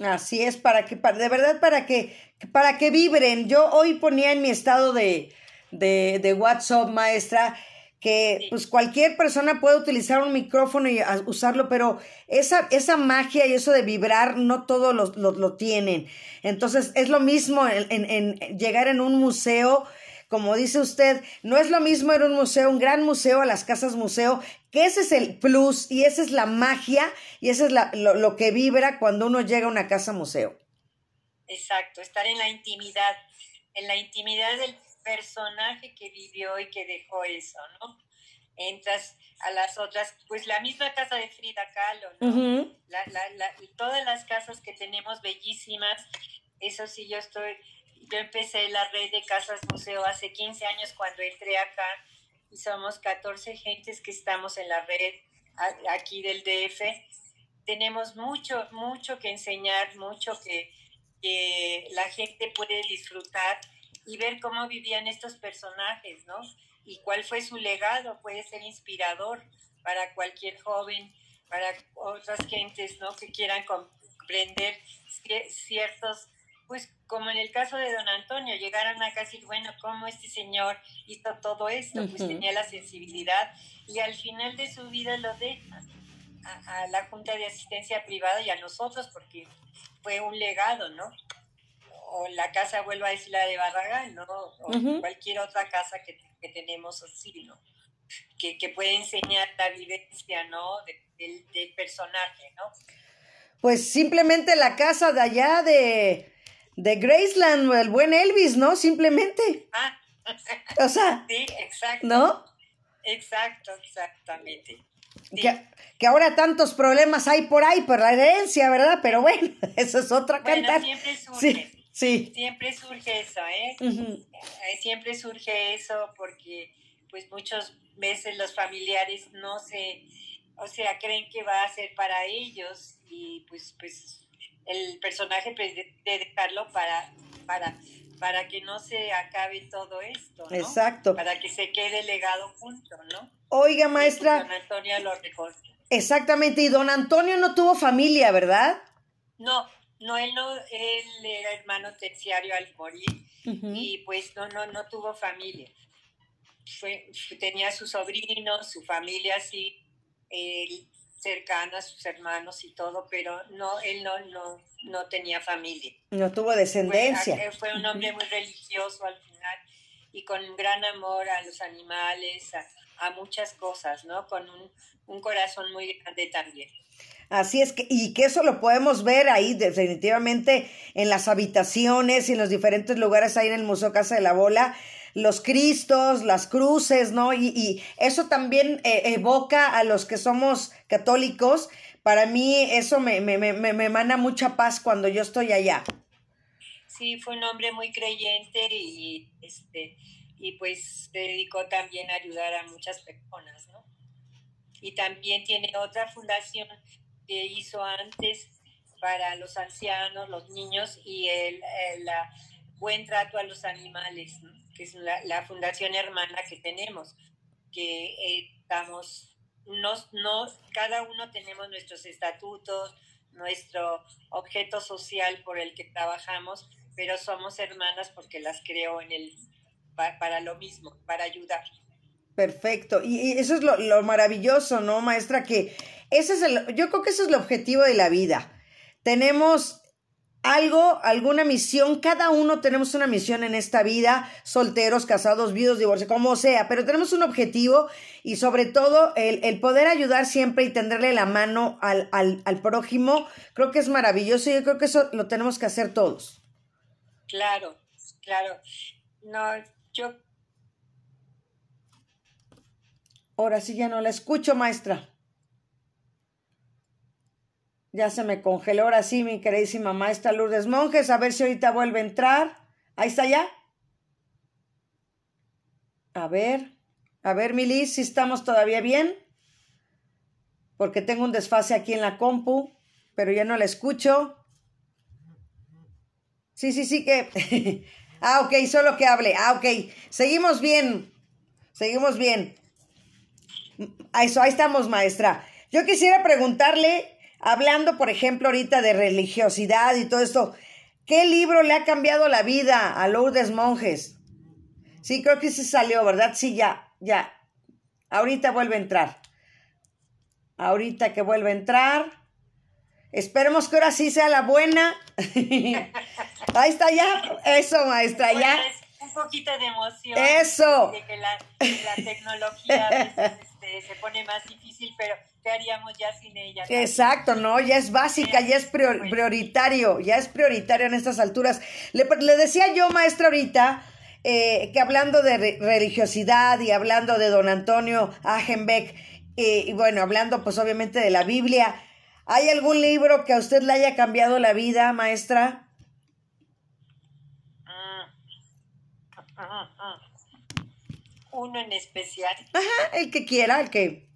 Así es, para que, para, de verdad, para que, para que vibren. Yo hoy ponía en mi estado de, de, de WhatsApp, maestra, que pues cualquier persona puede utilizar un micrófono y a- usarlo, pero esa, esa magia y eso de vibrar no todos lo, lo, lo tienen. Entonces es lo mismo en, en- en llegar en un museo, como dice usted, no es lo mismo en un museo, un gran museo, a las casas museo, que ese es el plus y esa es la magia y ese es la- lo, lo que vibra cuando uno llega a una casa museo.
Exacto, estar en la intimidad, en la intimidad del personaje que vivió y que dejó eso, ¿no? Entras a las otras, pues la misma casa de Frida Kahlo, ¿no? La- la- todas las casas que tenemos bellísimas, eso sí, yo estoy, yo empecé la red de casas museo hace 15 años cuando entré acá y somos 14 gentes que estamos en la red aquí del DF. Tenemos mucho, mucho que enseñar, mucho que, que la gente puede disfrutar y ver cómo vivían estos personajes, ¿no? Y cuál fue su legado, puede ser inspirador para cualquier joven, para otras gentes, ¿no? Que quieran comprender cier- ciertos, pues como en el caso de don Antonio, llegaron a casi, bueno, ¿cómo este señor hizo todo esto? Pues tenía la sensibilidad y al final de su vida lo deja a, a la Junta de Asistencia Privada y a nosotros porque fue un legado, ¿no? O la casa, vuelvo a decir, la de Barragán, ¿no? O cualquier otra casa que, que tenemos así, ¿no? Que, que puede enseñar la vivencia, ¿no? De- del, del personaje, ¿no?
Pues simplemente la casa de allá de, de Graceland, el buen Elvis, ¿no? Simplemente.
Ah,
O sea,
sí, exacto.
¿no?
Exacto, exactamente. Sí.
Que, que ahora tantos problemas hay por ahí por la herencia, ¿verdad? Pero bueno, eso es otra
Bueno,
cantar.
siempre surge,
Sí, sí.
siempre surge eso, ¿eh? Eh, siempre surge eso porque pues muchas veces los familiares no se, o sea, creen que va a ser para ellos y pues pues el personaje prefiere dejarlo para para para que no se acabe todo esto, ¿no?
Exacto.
Para que se quede legado junto, ¿no?
Oiga,
Don
maestra,
Antonio lo recoge.
exactamente. Y don Antonio no tuvo familia, ¿verdad?
No, no, él no, él era hermano terciario al morir y pues no, no, no tuvo familia. Fue, tenía sus sobrinos, su familia así, él, cercana, sus hermanos y todo, pero no, él no, no, no tenía familia.
No tuvo descendencia.
eh, fue un hombre muy religioso al final y con un gran amor a los animales, a, a muchas cosas, ¿no? Con un, un corazón muy grande también.
Así es que, y que eso lo podemos ver ahí definitivamente en las habitaciones y en los diferentes lugares ahí en el Museo Casa de la Bola, los cristos, las cruces, ¿no? Y, y eso también eh, evoca a los que somos católicos. Para mí eso me, me, me, me emana mucha paz cuando yo estoy allá.
Sí, fue un hombre muy creyente y este y pues se dedicó también a ayudar a muchas personas, ¿no? Y también tiene otra fundación que hizo antes para los ancianos, los niños y el, el, la buen trato a los animales, ¿no? Que es la, fundación hermana que tenemos, que eh, estamos, no, no, cada uno tenemos nuestros estatutos, nuestro objeto social por el que trabajamos, pero somos hermanas porque las creo en el, pa- para lo mismo, para ayudar.
Perfecto. Y, y eso es lo, lo maravilloso, ¿no, maestra? Que ese es el, yo creo que ese es el objetivo de la vida. Tenemos algo, alguna misión, cada uno tenemos una misión en esta vida, solteros, casados, viudos, divorciados, como sea, pero tenemos un objetivo y sobre todo el, el poder ayudar siempre y tenderle la mano al, al, al prójimo, creo que es maravilloso y yo creo que eso lo tenemos que hacer todos.
Claro, claro. No, yo
Ahora sí ya no la escucho, maestra. Ya se me congeló ahora sí, mi queridísima maestra Lourdes Monjes. A ver si ahorita vuelve a entrar. Ahí está ya. A ver, a ver, Milis, si estamos todavía bien. Porque tengo un desfase aquí en la compu, pero ya no la escucho. Sí, sí, sí que. ah, ok, solo que hable. Ah, ok. Seguimos bien. Seguimos bien. Ahí, ahí estamos, maestra. Yo quisiera preguntarle, hablando, por ejemplo, ahorita de religiosidad y todo esto, ¿qué libro le ha cambiado la vida a Lourdes Monjes? Sí, creo que sí salió, ¿verdad? Sí, ya, ya. Ahorita vuelve a entrar. Ahorita que vuelve a entrar. Esperemos que ahora sí sea la buena. Ahí está ya. Eso, maestra, ya.
Un poquito de emoción.
Eso.
De que la, la tecnología a veces este, se pone más difícil, pero ¿qué haríamos ya sin ella?
Exacto, no, ya es básica, ya es prioritario, ya es prioritario en estas alturas. Le, le decía yo, maestra, ahorita, eh, que hablando de religiosidad y hablando de don Antonio Agenbeck, eh, y bueno, hablando pues obviamente de la Biblia, ¿hay algún libro que a usted le haya cambiado la vida, maestra?
Ah, Uno en especial.
Ajá, el que quiera, el que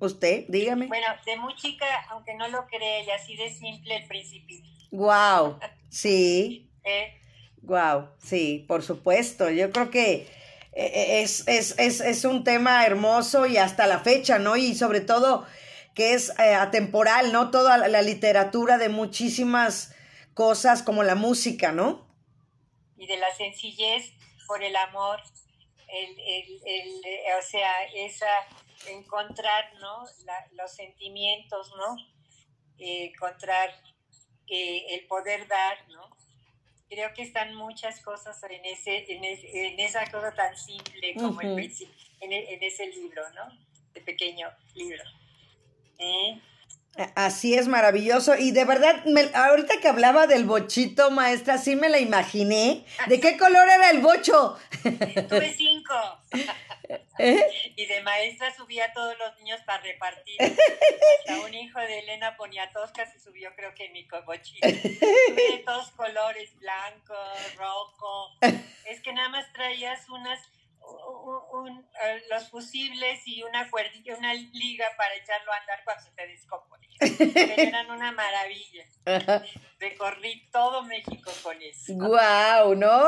usted, dígame.
Bueno, de muy chica, aunque no lo cree, y así de simple, el principito.
Wow, sí.
¿Eh?
Wow, sí, por supuesto. Yo creo que eh, eh, es, es, es, es, un tema hermoso y hasta la fecha, ¿no? Y sobre todo que es eh, atemporal, ¿no? Toda la literatura de muchísimas cosas como la música, ¿no?
Y de la sencillez por el amor, el, el, el o sea, esa, encontrar, ¿no? los sentimientos, ¿no? encontrar el poder dar, ¿no? creo que están muchas cosas en ese, en, en esa cosa tan simple como el principio, en, en, ese libro, ¿no? De pequeño libro. ¿Eh?
Así es, maravilloso. Y de verdad, me, ahorita que hablaba del bochito, maestra, sí me la imaginé. ¿De qué color era el bocho?
Tuve cinco. ¿Eh? Y de maestra subía a todos los niños para repartir. Hasta un hijo de Elena ponía toscas y subió creo que mi bochito. Tuve de todos colores, blanco, rojo. Es que nada más traías unas un, eh, los fusibles y una cuerdilla, una liga para echarlo a andar cuando se te descomponía. eran una maravilla. Recorrí todo México con eso.
Guau, no,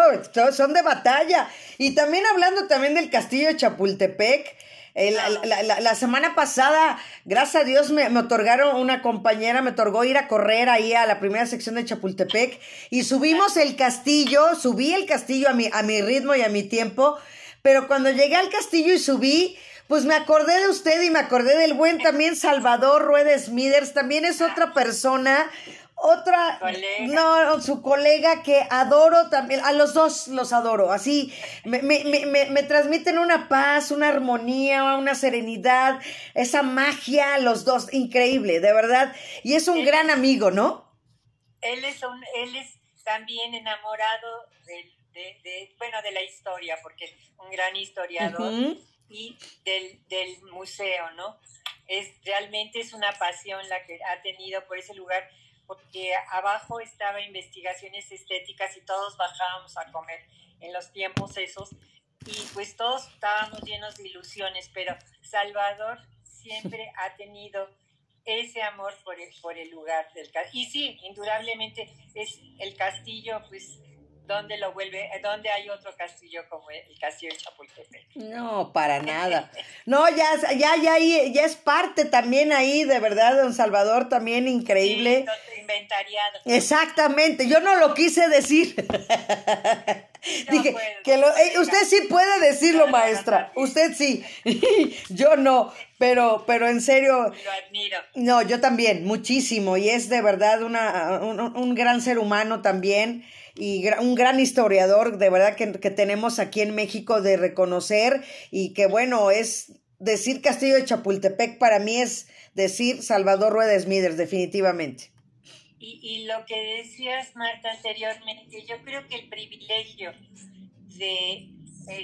son de batalla. Y también hablando también del castillo de Chapultepec. Eh, la, semana pasada, gracias a Dios, me, me, otorgaron una compañera, me otorgó ir a correr ahí a la primera sección de Chapultepec y subimos el castillo, subí el castillo a mi, a mi ritmo y a mi tiempo pero cuando llegué al castillo y subí, pues me acordé de usted y me acordé del buen también Salvador Rueda Smithers, también es otra persona, otra, no, su colega que adoro también, a los dos los adoro, así, me, me, me, me, transmiten una paz, una armonía, una serenidad, esa magia, los dos, increíble, de verdad, y es un gran amigo, ¿no?
Él es, un, él es también enamorado del de, bueno, de la historia, porque es un gran historiador, y del, del museo, ¿no? Es, realmente es una pasión la que ha tenido por ese lugar, porque abajo estaba investigaciones estéticas y todos bajábamos a comer en los tiempos esos, y pues todos estábamos llenos de ilusiones, pero Salvador siempre ha tenido ese amor por el, por el lugar del castillo. Y sí, indudablemente es el castillo, pues ¿dónde lo vuelve, dónde hay otro castillo como el castillo de Chapultepec?
No, para nada. No, ya, ya, ya, ya es parte también ahí, de verdad, don Salvador, también increíble.
Sí, inventariado.
Exactamente, yo no lo quise decir. Dije, que lo, eh, usted sí puede decirlo, maestra. Usted sí. yo no. Pero, pero en serio.
Lo admiro.
No, yo también, muchísimo. Y es de verdad una, un, un gran ser humano también y un gran historiador de verdad que, tenemos aquí en México de reconocer y que bueno, es decir Castillo de Chapultepec para mí es decir Salvador Rueda Smithers, definitivamente.
Y, y lo que decías, Marta, anteriormente, yo creo que el privilegio de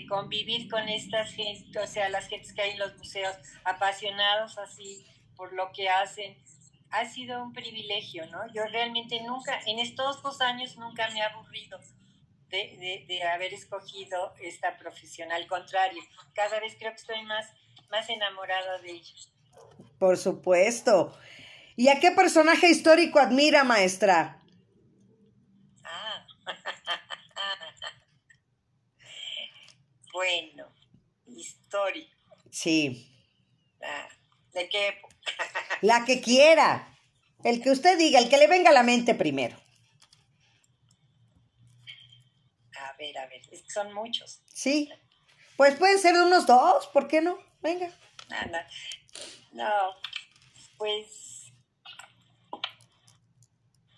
convivir con estas gentes, o sea, las gentes que hay en los museos, apasionados así por lo que hacen, ha sido un privilegio, ¿no? Yo realmente nunca, en estos dos años nunca me he aburrido, de, de, haber escogido esta profesión. Al contrario, cada vez creo que estoy más, más enamorada de ella.
Por supuesto. ¿Y a qué personaje histórico admira, maestra?
Ah. bueno, histórico.
Sí.
Ah, ¿De qué época?
La que quiera. El que usted diga, el que le venga a la mente primero.
A ver, a ver, son muchos.
Sí. Pues pueden ser unos dos, ¿por qué no? Venga.
No, no, no pues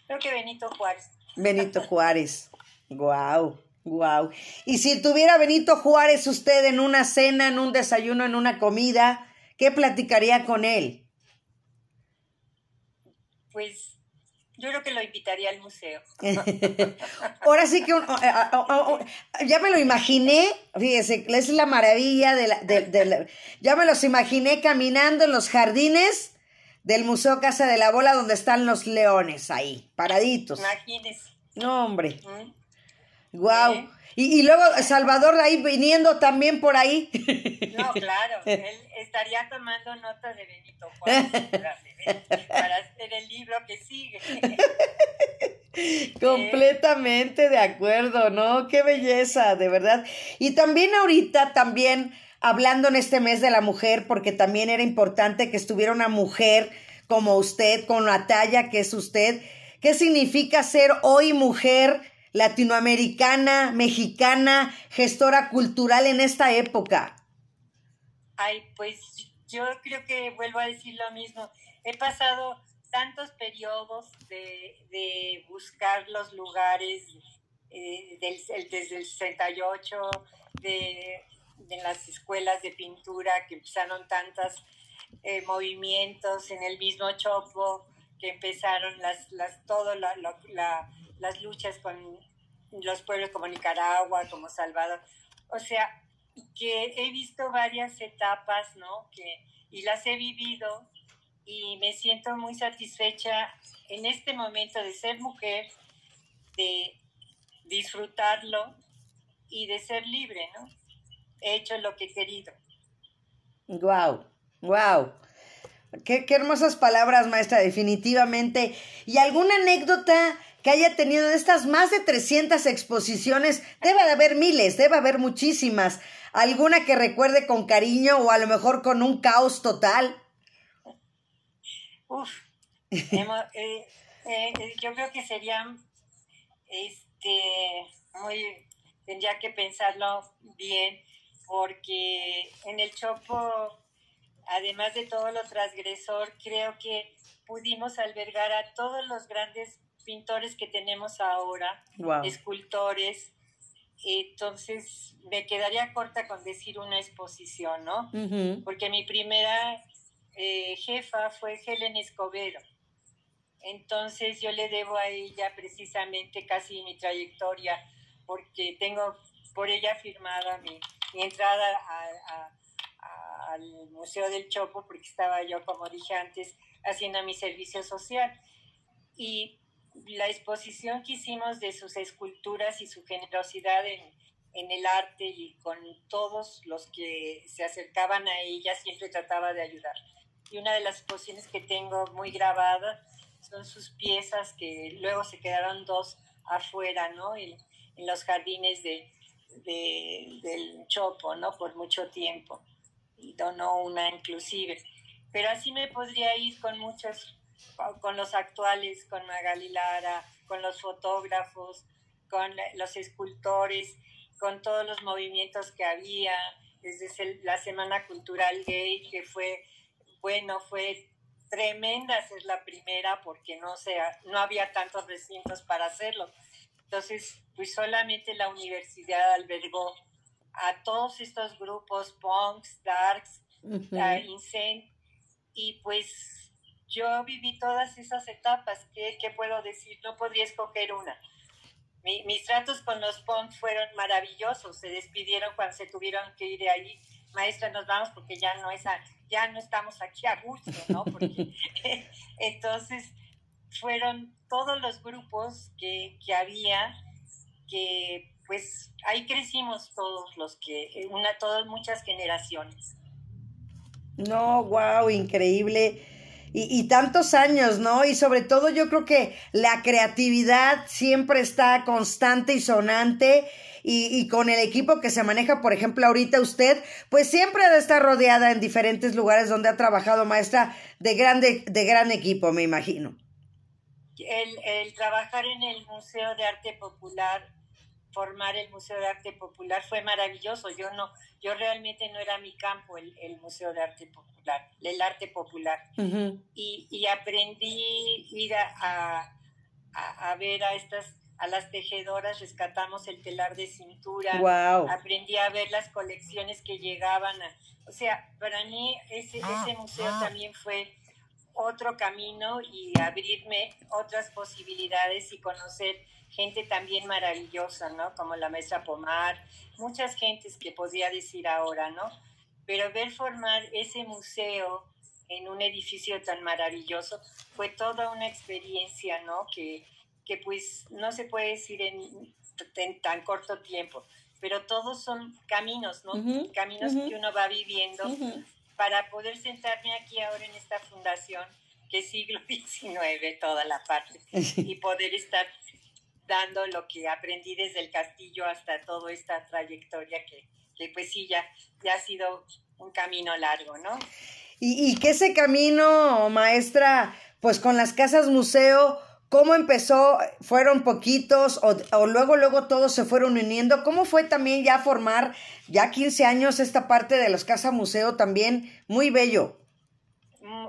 creo que Benito Juárez.
Benito Juárez. Guau, guau. Y si tuviera Benito Juárez usted en una cena, en un desayuno, en una comida, ¿qué platicaría con él?
Pues yo creo que lo invitaría al museo.
Ahora sí que ya me lo imaginé, fíjese, es la maravilla de la, de, ya me los imaginé caminando en los jardines del Museo Casa de la Bola donde están los leones ahí, paraditos.
Imagínese.
No, hombre. Wow. Y, luego Salvador ahí viniendo también por ahí.
No, claro, él estaría tomando nota de Benito Juárez para hacer el libro que sigue.
Completamente de acuerdo, ¿no? Qué belleza, de verdad. Y también ahorita, también hablando en este mes de la mujer, porque también era importante que estuviera una mujer como usted, con la talla que es usted. ¿Qué significa ser hoy mujer? Latinoamericana, mexicana, gestora cultural en esta época?
Ay, pues yo creo que vuelvo a decir lo mismo. He pasado tantos periodos de, buscar los lugares eh, desde el 68, de, las escuelas de pintura que empezaron tantos eh, movimientos en el mismo Chopo, que empezaron las, las, todo la las luchas con los pueblos como Nicaragua, como Salvador. O sea, que he visto varias etapas, ¿no? Que, y las he vivido y me siento muy satisfecha en este momento de ser mujer, de disfrutarlo y de ser libre, ¿no? He hecho lo que he querido.
Wow, wow. Qué, qué hermosas palabras, maestra, definitivamente. ¿Y alguna anécdota haya tenido estas más de 300 exposiciones, debe de haber miles, debe haber muchísimas. ¿Alguna que recuerde con cariño o a lo mejor con un caos total?
Uf, eh, eh, eh, yo creo que sería, este, muy, tendría que pensarlo bien, porque en el Chopo, además de todo lo transgresor, creo que pudimos albergar a todos los grandes pintores que tenemos ahora, escultores. Entonces, me quedaría corta con decir una exposición, ¿no? Porque mi primera eh, jefa fue Helen Escobedo. Entonces, yo le debo a ella precisamente casi mi trayectoria, porque tengo por ella firmada mi, entrada al Museo del Chopo, porque estaba yo, como dije antes, haciendo mi servicio social. Y la exposición que hicimos de sus esculturas y su generosidad en, el arte y con todos los que se acercaban a ella, siempre trataba de ayudar. Y una de las exposiciones que tengo muy grabada son sus piezas que luego se quedaron dos afuera, ¿no? En, los jardines de, del Chopo, ¿no? Por mucho tiempo. Y donó una inclusive. Pero así me podría ir con muchos con los actuales, con Magali Lara, con los fotógrafos, con los escultores, con todos los movimientos que había, desde la Semana Cultural Gay, que fue, bueno, fue tremenda ser la primera porque no, sea, no había tantos recintos para hacerlo. Entonces, pues solamente la universidad albergó a todos estos grupos, punks, darks, uh y pues yo viví todas esas etapas. ¿Qué, puedo decir? No podría escoger una. mis tratos con los PON fueron maravillosos. Se despidieron cuando se tuvieron que ir de ahí. Maestra, nos vamos porque ya no, es ya no estamos aquí a gusto, ¿no? Porque, entonces, fueron todos los grupos que, que había que pues ahí crecimos todos los que, una, todas, muchas generaciones.
No, wow, increíble. Y, y, tantos años, ¿no? Y sobre todo yo creo que la creatividad siempre está constante y sonante. Y, y, con el equipo que se maneja, por ejemplo, ahorita usted, pues siempre ha de estar rodeada en diferentes lugares donde ha trabajado maestra de grande, de gran equipo, me imagino.
El, el trabajar en el Museo de Arte Popular formar el Museo de Arte Popular fue maravilloso. Yo no, yo realmente no era mi campo el, el Museo de Arte Popular, el arte popular. Uh -huh. y, y, aprendí ir a, a, a, ver a estas, a las tejedoras, rescatamos el telar de cintura.
Wow.
Aprendí a ver las colecciones que llegaban a, o sea, para mí ese,
Ah,
ese museo también fue otro camino y abrirme otras posibilidades y conocer gente también maravillosa, ¿no? Como la maestra Pomar, muchas gentes que podría decir ahora, ¿no? Pero ver formar ese museo en un edificio tan maravilloso fue toda una experiencia, ¿no? Que, que pues no se puede decir en, en tan corto tiempo, pero todos son caminos, ¿no?
Uh -huh,
caminos
uh -huh.
que uno va viviendo
Uh -huh.
Para poder sentarme aquí ahora en esta fundación que es siglo XIX toda la parte y poder estar dando lo que aprendí desde el castillo hasta toda esta trayectoria que, que pues sí, ya, ya ha sido un camino largo, ¿no?
Y, y que ese camino, maestra, pues con las casas museo, ¿cómo empezó? ¿Fueron poquitos o, o, luego, luego todos se fueron uniendo? ¿Cómo fue también ya formar, ya 15 años, esta parte de las casas museo también? Muy bello.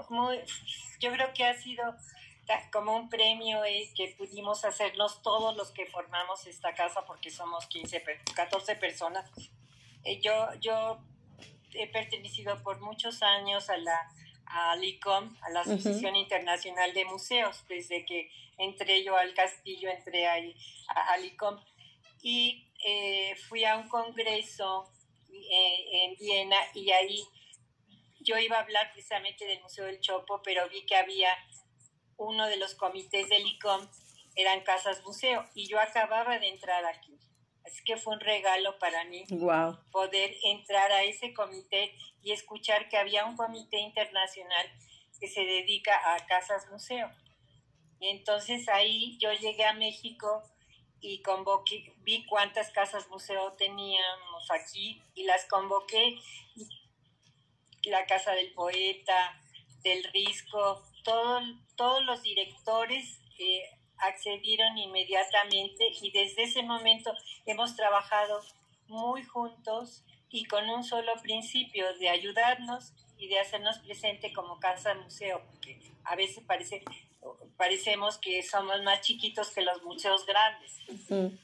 Muy, yo creo que ha sido como un premio eh, que pudimos hacernos todos los que formamos esta casa, porque somos 15, 14 personas. Eh, yo, yo he pertenecido por muchos años a la a LICOM, a la Asociación uh -huh. Internacional de Museos, desde que entré yo al castillo, entré ahí a, a LICOM. Y eh, fui a un congreso eh, en Viena y ahí yo iba a hablar precisamente del Museo del Chopo, pero vi que había uno de los comités del ICOM, eran casas museo, y yo acababa de entrar aquí. Así que fue un regalo para mí
wow.
poder entrar a ese comité y escuchar que había un comité internacional que se dedica a casas museo. Y entonces ahí yo llegué a México y convoqué, vi cuántas casas museo teníamos aquí y las convoqué. La Casa del Poeta, del Risco, todo, todos los directores eh, accedieron inmediatamente y desde ese momento hemos trabajado muy juntos y con un solo principio de ayudarnos y de hacernos presente como casa museo, porque a veces parece, parecemos que somos más chiquitos que los museos grandes,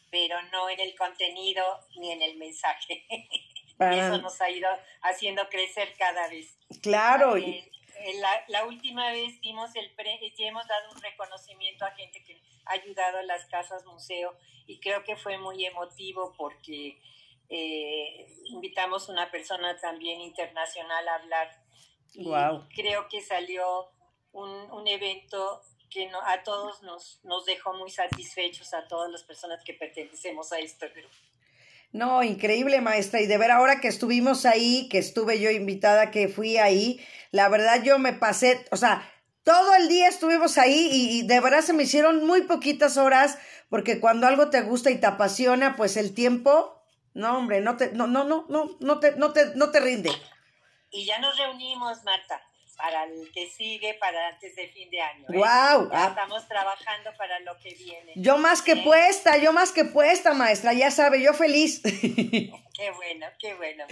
pero no en el contenido ni en el mensaje. y eso nos ha ido haciendo crecer cada vez.
Claro.
Eh, la, la, última vez dimos el pre, y hemos dado un reconocimiento a gente que ha ayudado a las casas museo y creo que fue muy emotivo porque eh, invitamos una persona también internacional a hablar y
wow.
creo que salió un, un evento que no, a todos nos, nos dejó muy satisfechos, a todas las personas que pertenecemos a este grupo.
No, increíble, maestra. Y de ver ahora que estuvimos ahí, que estuve yo invitada, que fui ahí, la verdad yo me pasé, o sea, todo el día estuvimos ahí y, y, de verdad se me hicieron muy poquitas horas, porque cuando algo te gusta y te apasiona, pues el tiempo, no, hombre, no te, no, no, no, no, no te, no te, no te rinde.
Y ya nos reunimos, Marta para el que sigue, para antes de fin de año.
¿eh? ¡Wow!
Ya estamos trabajando para lo que viene.
Yo más que ¿Eh? puesta, yo más que puesta, maestra, ya sabe, yo feliz.
qué bueno, qué bueno.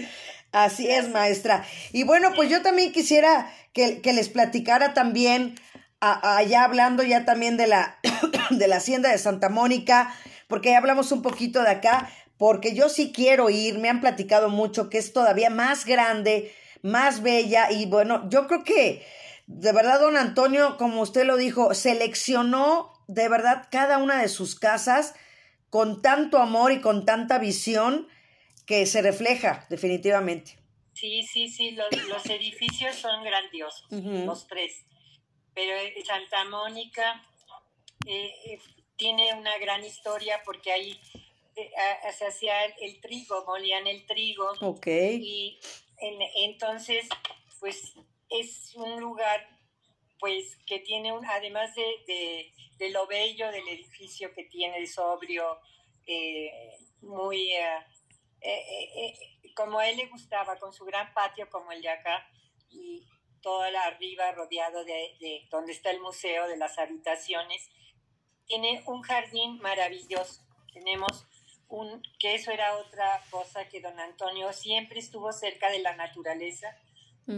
Así Gracias. es, maestra. Y bueno, pues yo también quisiera que, que les platicara también, a, allá hablando ya también de la, de la hacienda de Santa Mónica, porque ya hablamos un poquito de acá, porque yo sí quiero ir, me han platicado mucho que es todavía más grande, más bella y bueno, yo creo que de verdad don Antonio, como usted lo dijo, seleccionó de verdad cada una de sus casas con tanto amor y con tanta visión que se refleja definitivamente.
Sí, sí, sí, los, los edificios son grandiosos, uh -huh. los tres, pero Santa Mónica eh, eh, tiene una gran historia porque ahí eh, se hacía el trigo, molían el trigo.
Ok.
Y en- entonces, pues es un lugar, pues que tiene un, además de, de, de lo bello del edificio que tiene, de sobrio, eh, muy, eh, eh, eh, eh, como a él le gustaba, con su gran patio como el de acá, y toda la arriba rodeado de, de donde está el museo, de las habitaciones, tiene un jardín maravilloso. Tenemos un, que eso era otra cosa que don Antonio siempre estuvo cerca de la naturaleza,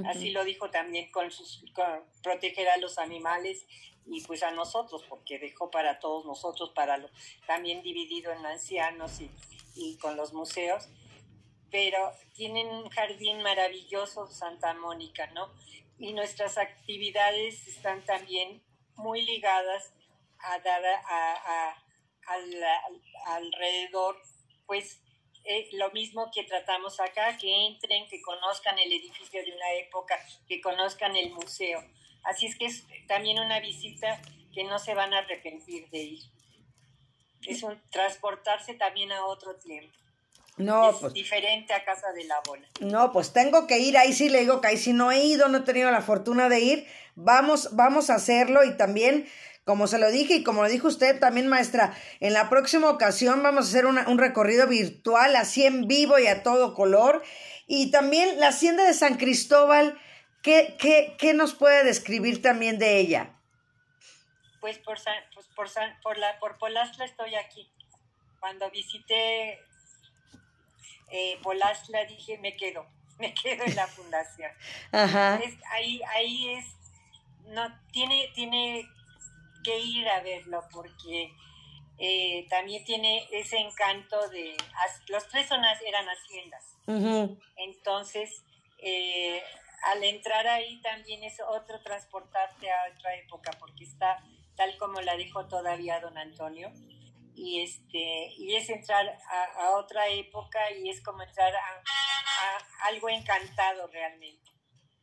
así lo dijo también con sus con proteger a los animales y pues a nosotros, porque dejó para todos nosotros, para lo, también dividido en ancianos y, y con los museos, pero tienen un jardín maravilloso Santa Mónica, ¿no? Y nuestras actividades están también muy ligadas a dar a, a- al- al- alrededor, pues eh, lo mismo que tratamos acá, que entren, que conozcan el edificio de una época, que conozcan el museo. Así es que es también una visita que no se van a arrepentir de ir. Es un transportarse también a otro tiempo.
No,
es
pues.
diferente a Casa de la Bola.
No, pues tengo que ir, ahí sí le digo que ahí sí no he ido, no he tenido la fortuna de ir. Vamos, vamos a hacerlo y también, como se lo dije y como lo dijo usted también, maestra, en la próxima ocasión vamos a hacer una- un recorrido virtual así en vivo y a todo color. Y también la hacienda de San Cristóbal, ¿qué, qué, qué nos puede describir también de ella?
Pues por San, pues por San, por la por Polastla estoy aquí. Cuando visité eh, dije me quedo, me quedo en la fundación.
Ajá.
Es- ahí ahí es no tiene tiene que ir a verlo porque eh, también tiene ese encanto de los tres son as- eran haciendas. Entonces, eh, al entrar ahí también es otro transportarte a otra época, porque está tal como la dijo todavía don Antonio, y este y es entrar a, a otra época y es como entrar a, a algo encantado realmente.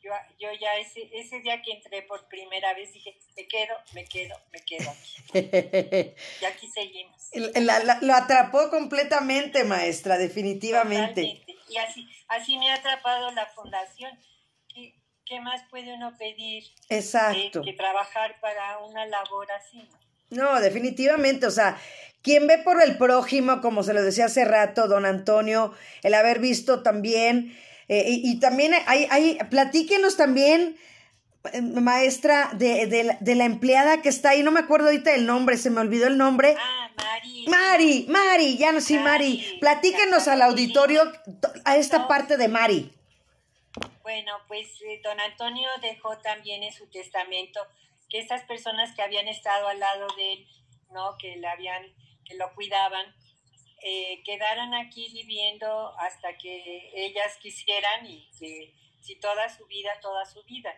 Yo, yo ya ese, ese día que entré por primera vez dije, me quedo, me quedo, me quedo aquí. Y aquí seguimos.
La- la- lo atrapó completamente, maestra, definitivamente.
Totalmente. Y así, así me ha atrapado la fundación. ¿Qué, qué más puede uno pedir eh,
Exacto.
que trabajar para una labor así? no?
No, definitivamente, o sea, quien ve por el prójimo, como se lo decía hace rato, don Antonio, el haber visto también, eh, y, y también hay, hay, platíquenos también, eh, maestra, de, de, la- de la empleada que está ahí, no me acuerdo ahorita el nombre, se me olvidó el nombre.
Ah, Mari.
Mari, Mari, ya no, sí, Mari,
Mari,
platíquenos
la
al auditorio to- a esta
No.
parte de Mari.
Bueno, pues eh, don Antonio dejó también en su testamento que estas personas que habían estado al lado de él, ¿no? Que le habían, que lo cuidaban, eh, quedaran aquí viviendo hasta que ellas quisieran y que si toda su vida, toda su vida.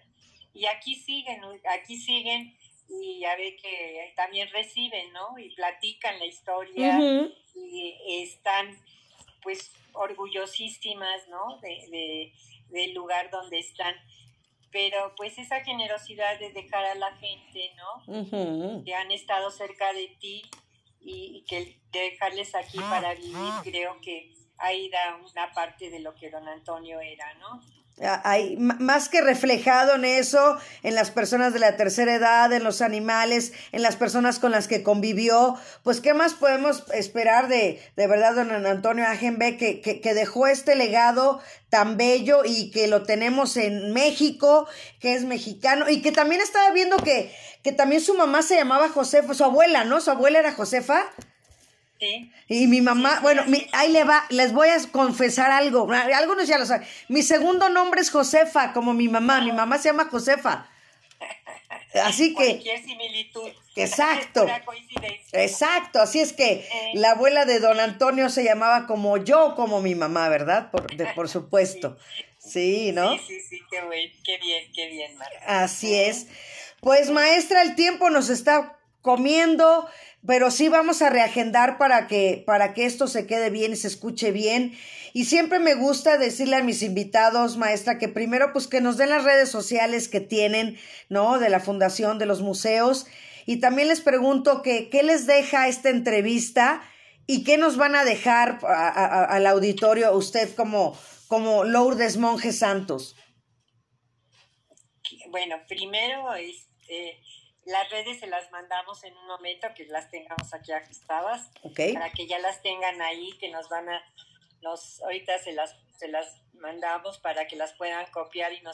Y aquí siguen, aquí siguen y ya ve que también reciben, ¿no? Y platican la historia
Ujú.
y están pues orgullosísimas, ¿no? De, de- del lugar donde están. Pero pues esa generosidad de dejar a la gente, ¿no?
Ujú.
Que han estado cerca de ti y, y que dejarles aquí para vivir, creo que ahí da una parte de lo que don Antonio era, ¿no?
Ah, Hay más que reflejado en eso, en las personas de la tercera edad, en los animales, en las personas con las que convivió, pues qué más podemos esperar de, de verdad, don Antonio Agenbe, que, que, que dejó este legado tan bello y que lo tenemos en México, que es mexicano, y que también estaba viendo que, que también su mamá se llamaba Josefa, su abuela, ¿no? Su abuela era Josefa.
Sí,
Y mi mamá,
Sí, sí,
bueno, mi- ahí le va, les voy a confesar algo. Algunos ya lo saben. Mi segundo nombre es Josefa, como mi mamá. Mi mamá se llama Josefa. Así que,
cualquier similitud.
Exacto. Exacto. Así es que la abuela de don Antonio se llamaba como yo, como mi mamá, ¿verdad? Por, de- por supuesto. Sí, ¿no?
Sí, sí, sí, qué, buen, qué bien, qué bien, Marta.
Así es. Pues maestra, el tiempo nos está comiendo, pero sí vamos a reagendar para que, para que esto se quede bien y se escuche bien. Y siempre me gusta decirle a mis invitados, maestra, que primero pues que nos den las redes sociales que tienen, ¿no? De la fundación, de los museos. Y también les pregunto que, qué les deja esta entrevista ¿Y qué nos van a dejar al auditorio usted como, como Lourdes Monjes Santos?
Bueno, primero, este, las redes se las mandamos en un momento que las tengamos aquí ajustadas,
¿Ok?
para que ya las tengan ahí, que nos van a, nos, ahorita se las, se las mandamos para que las puedan copiar y nos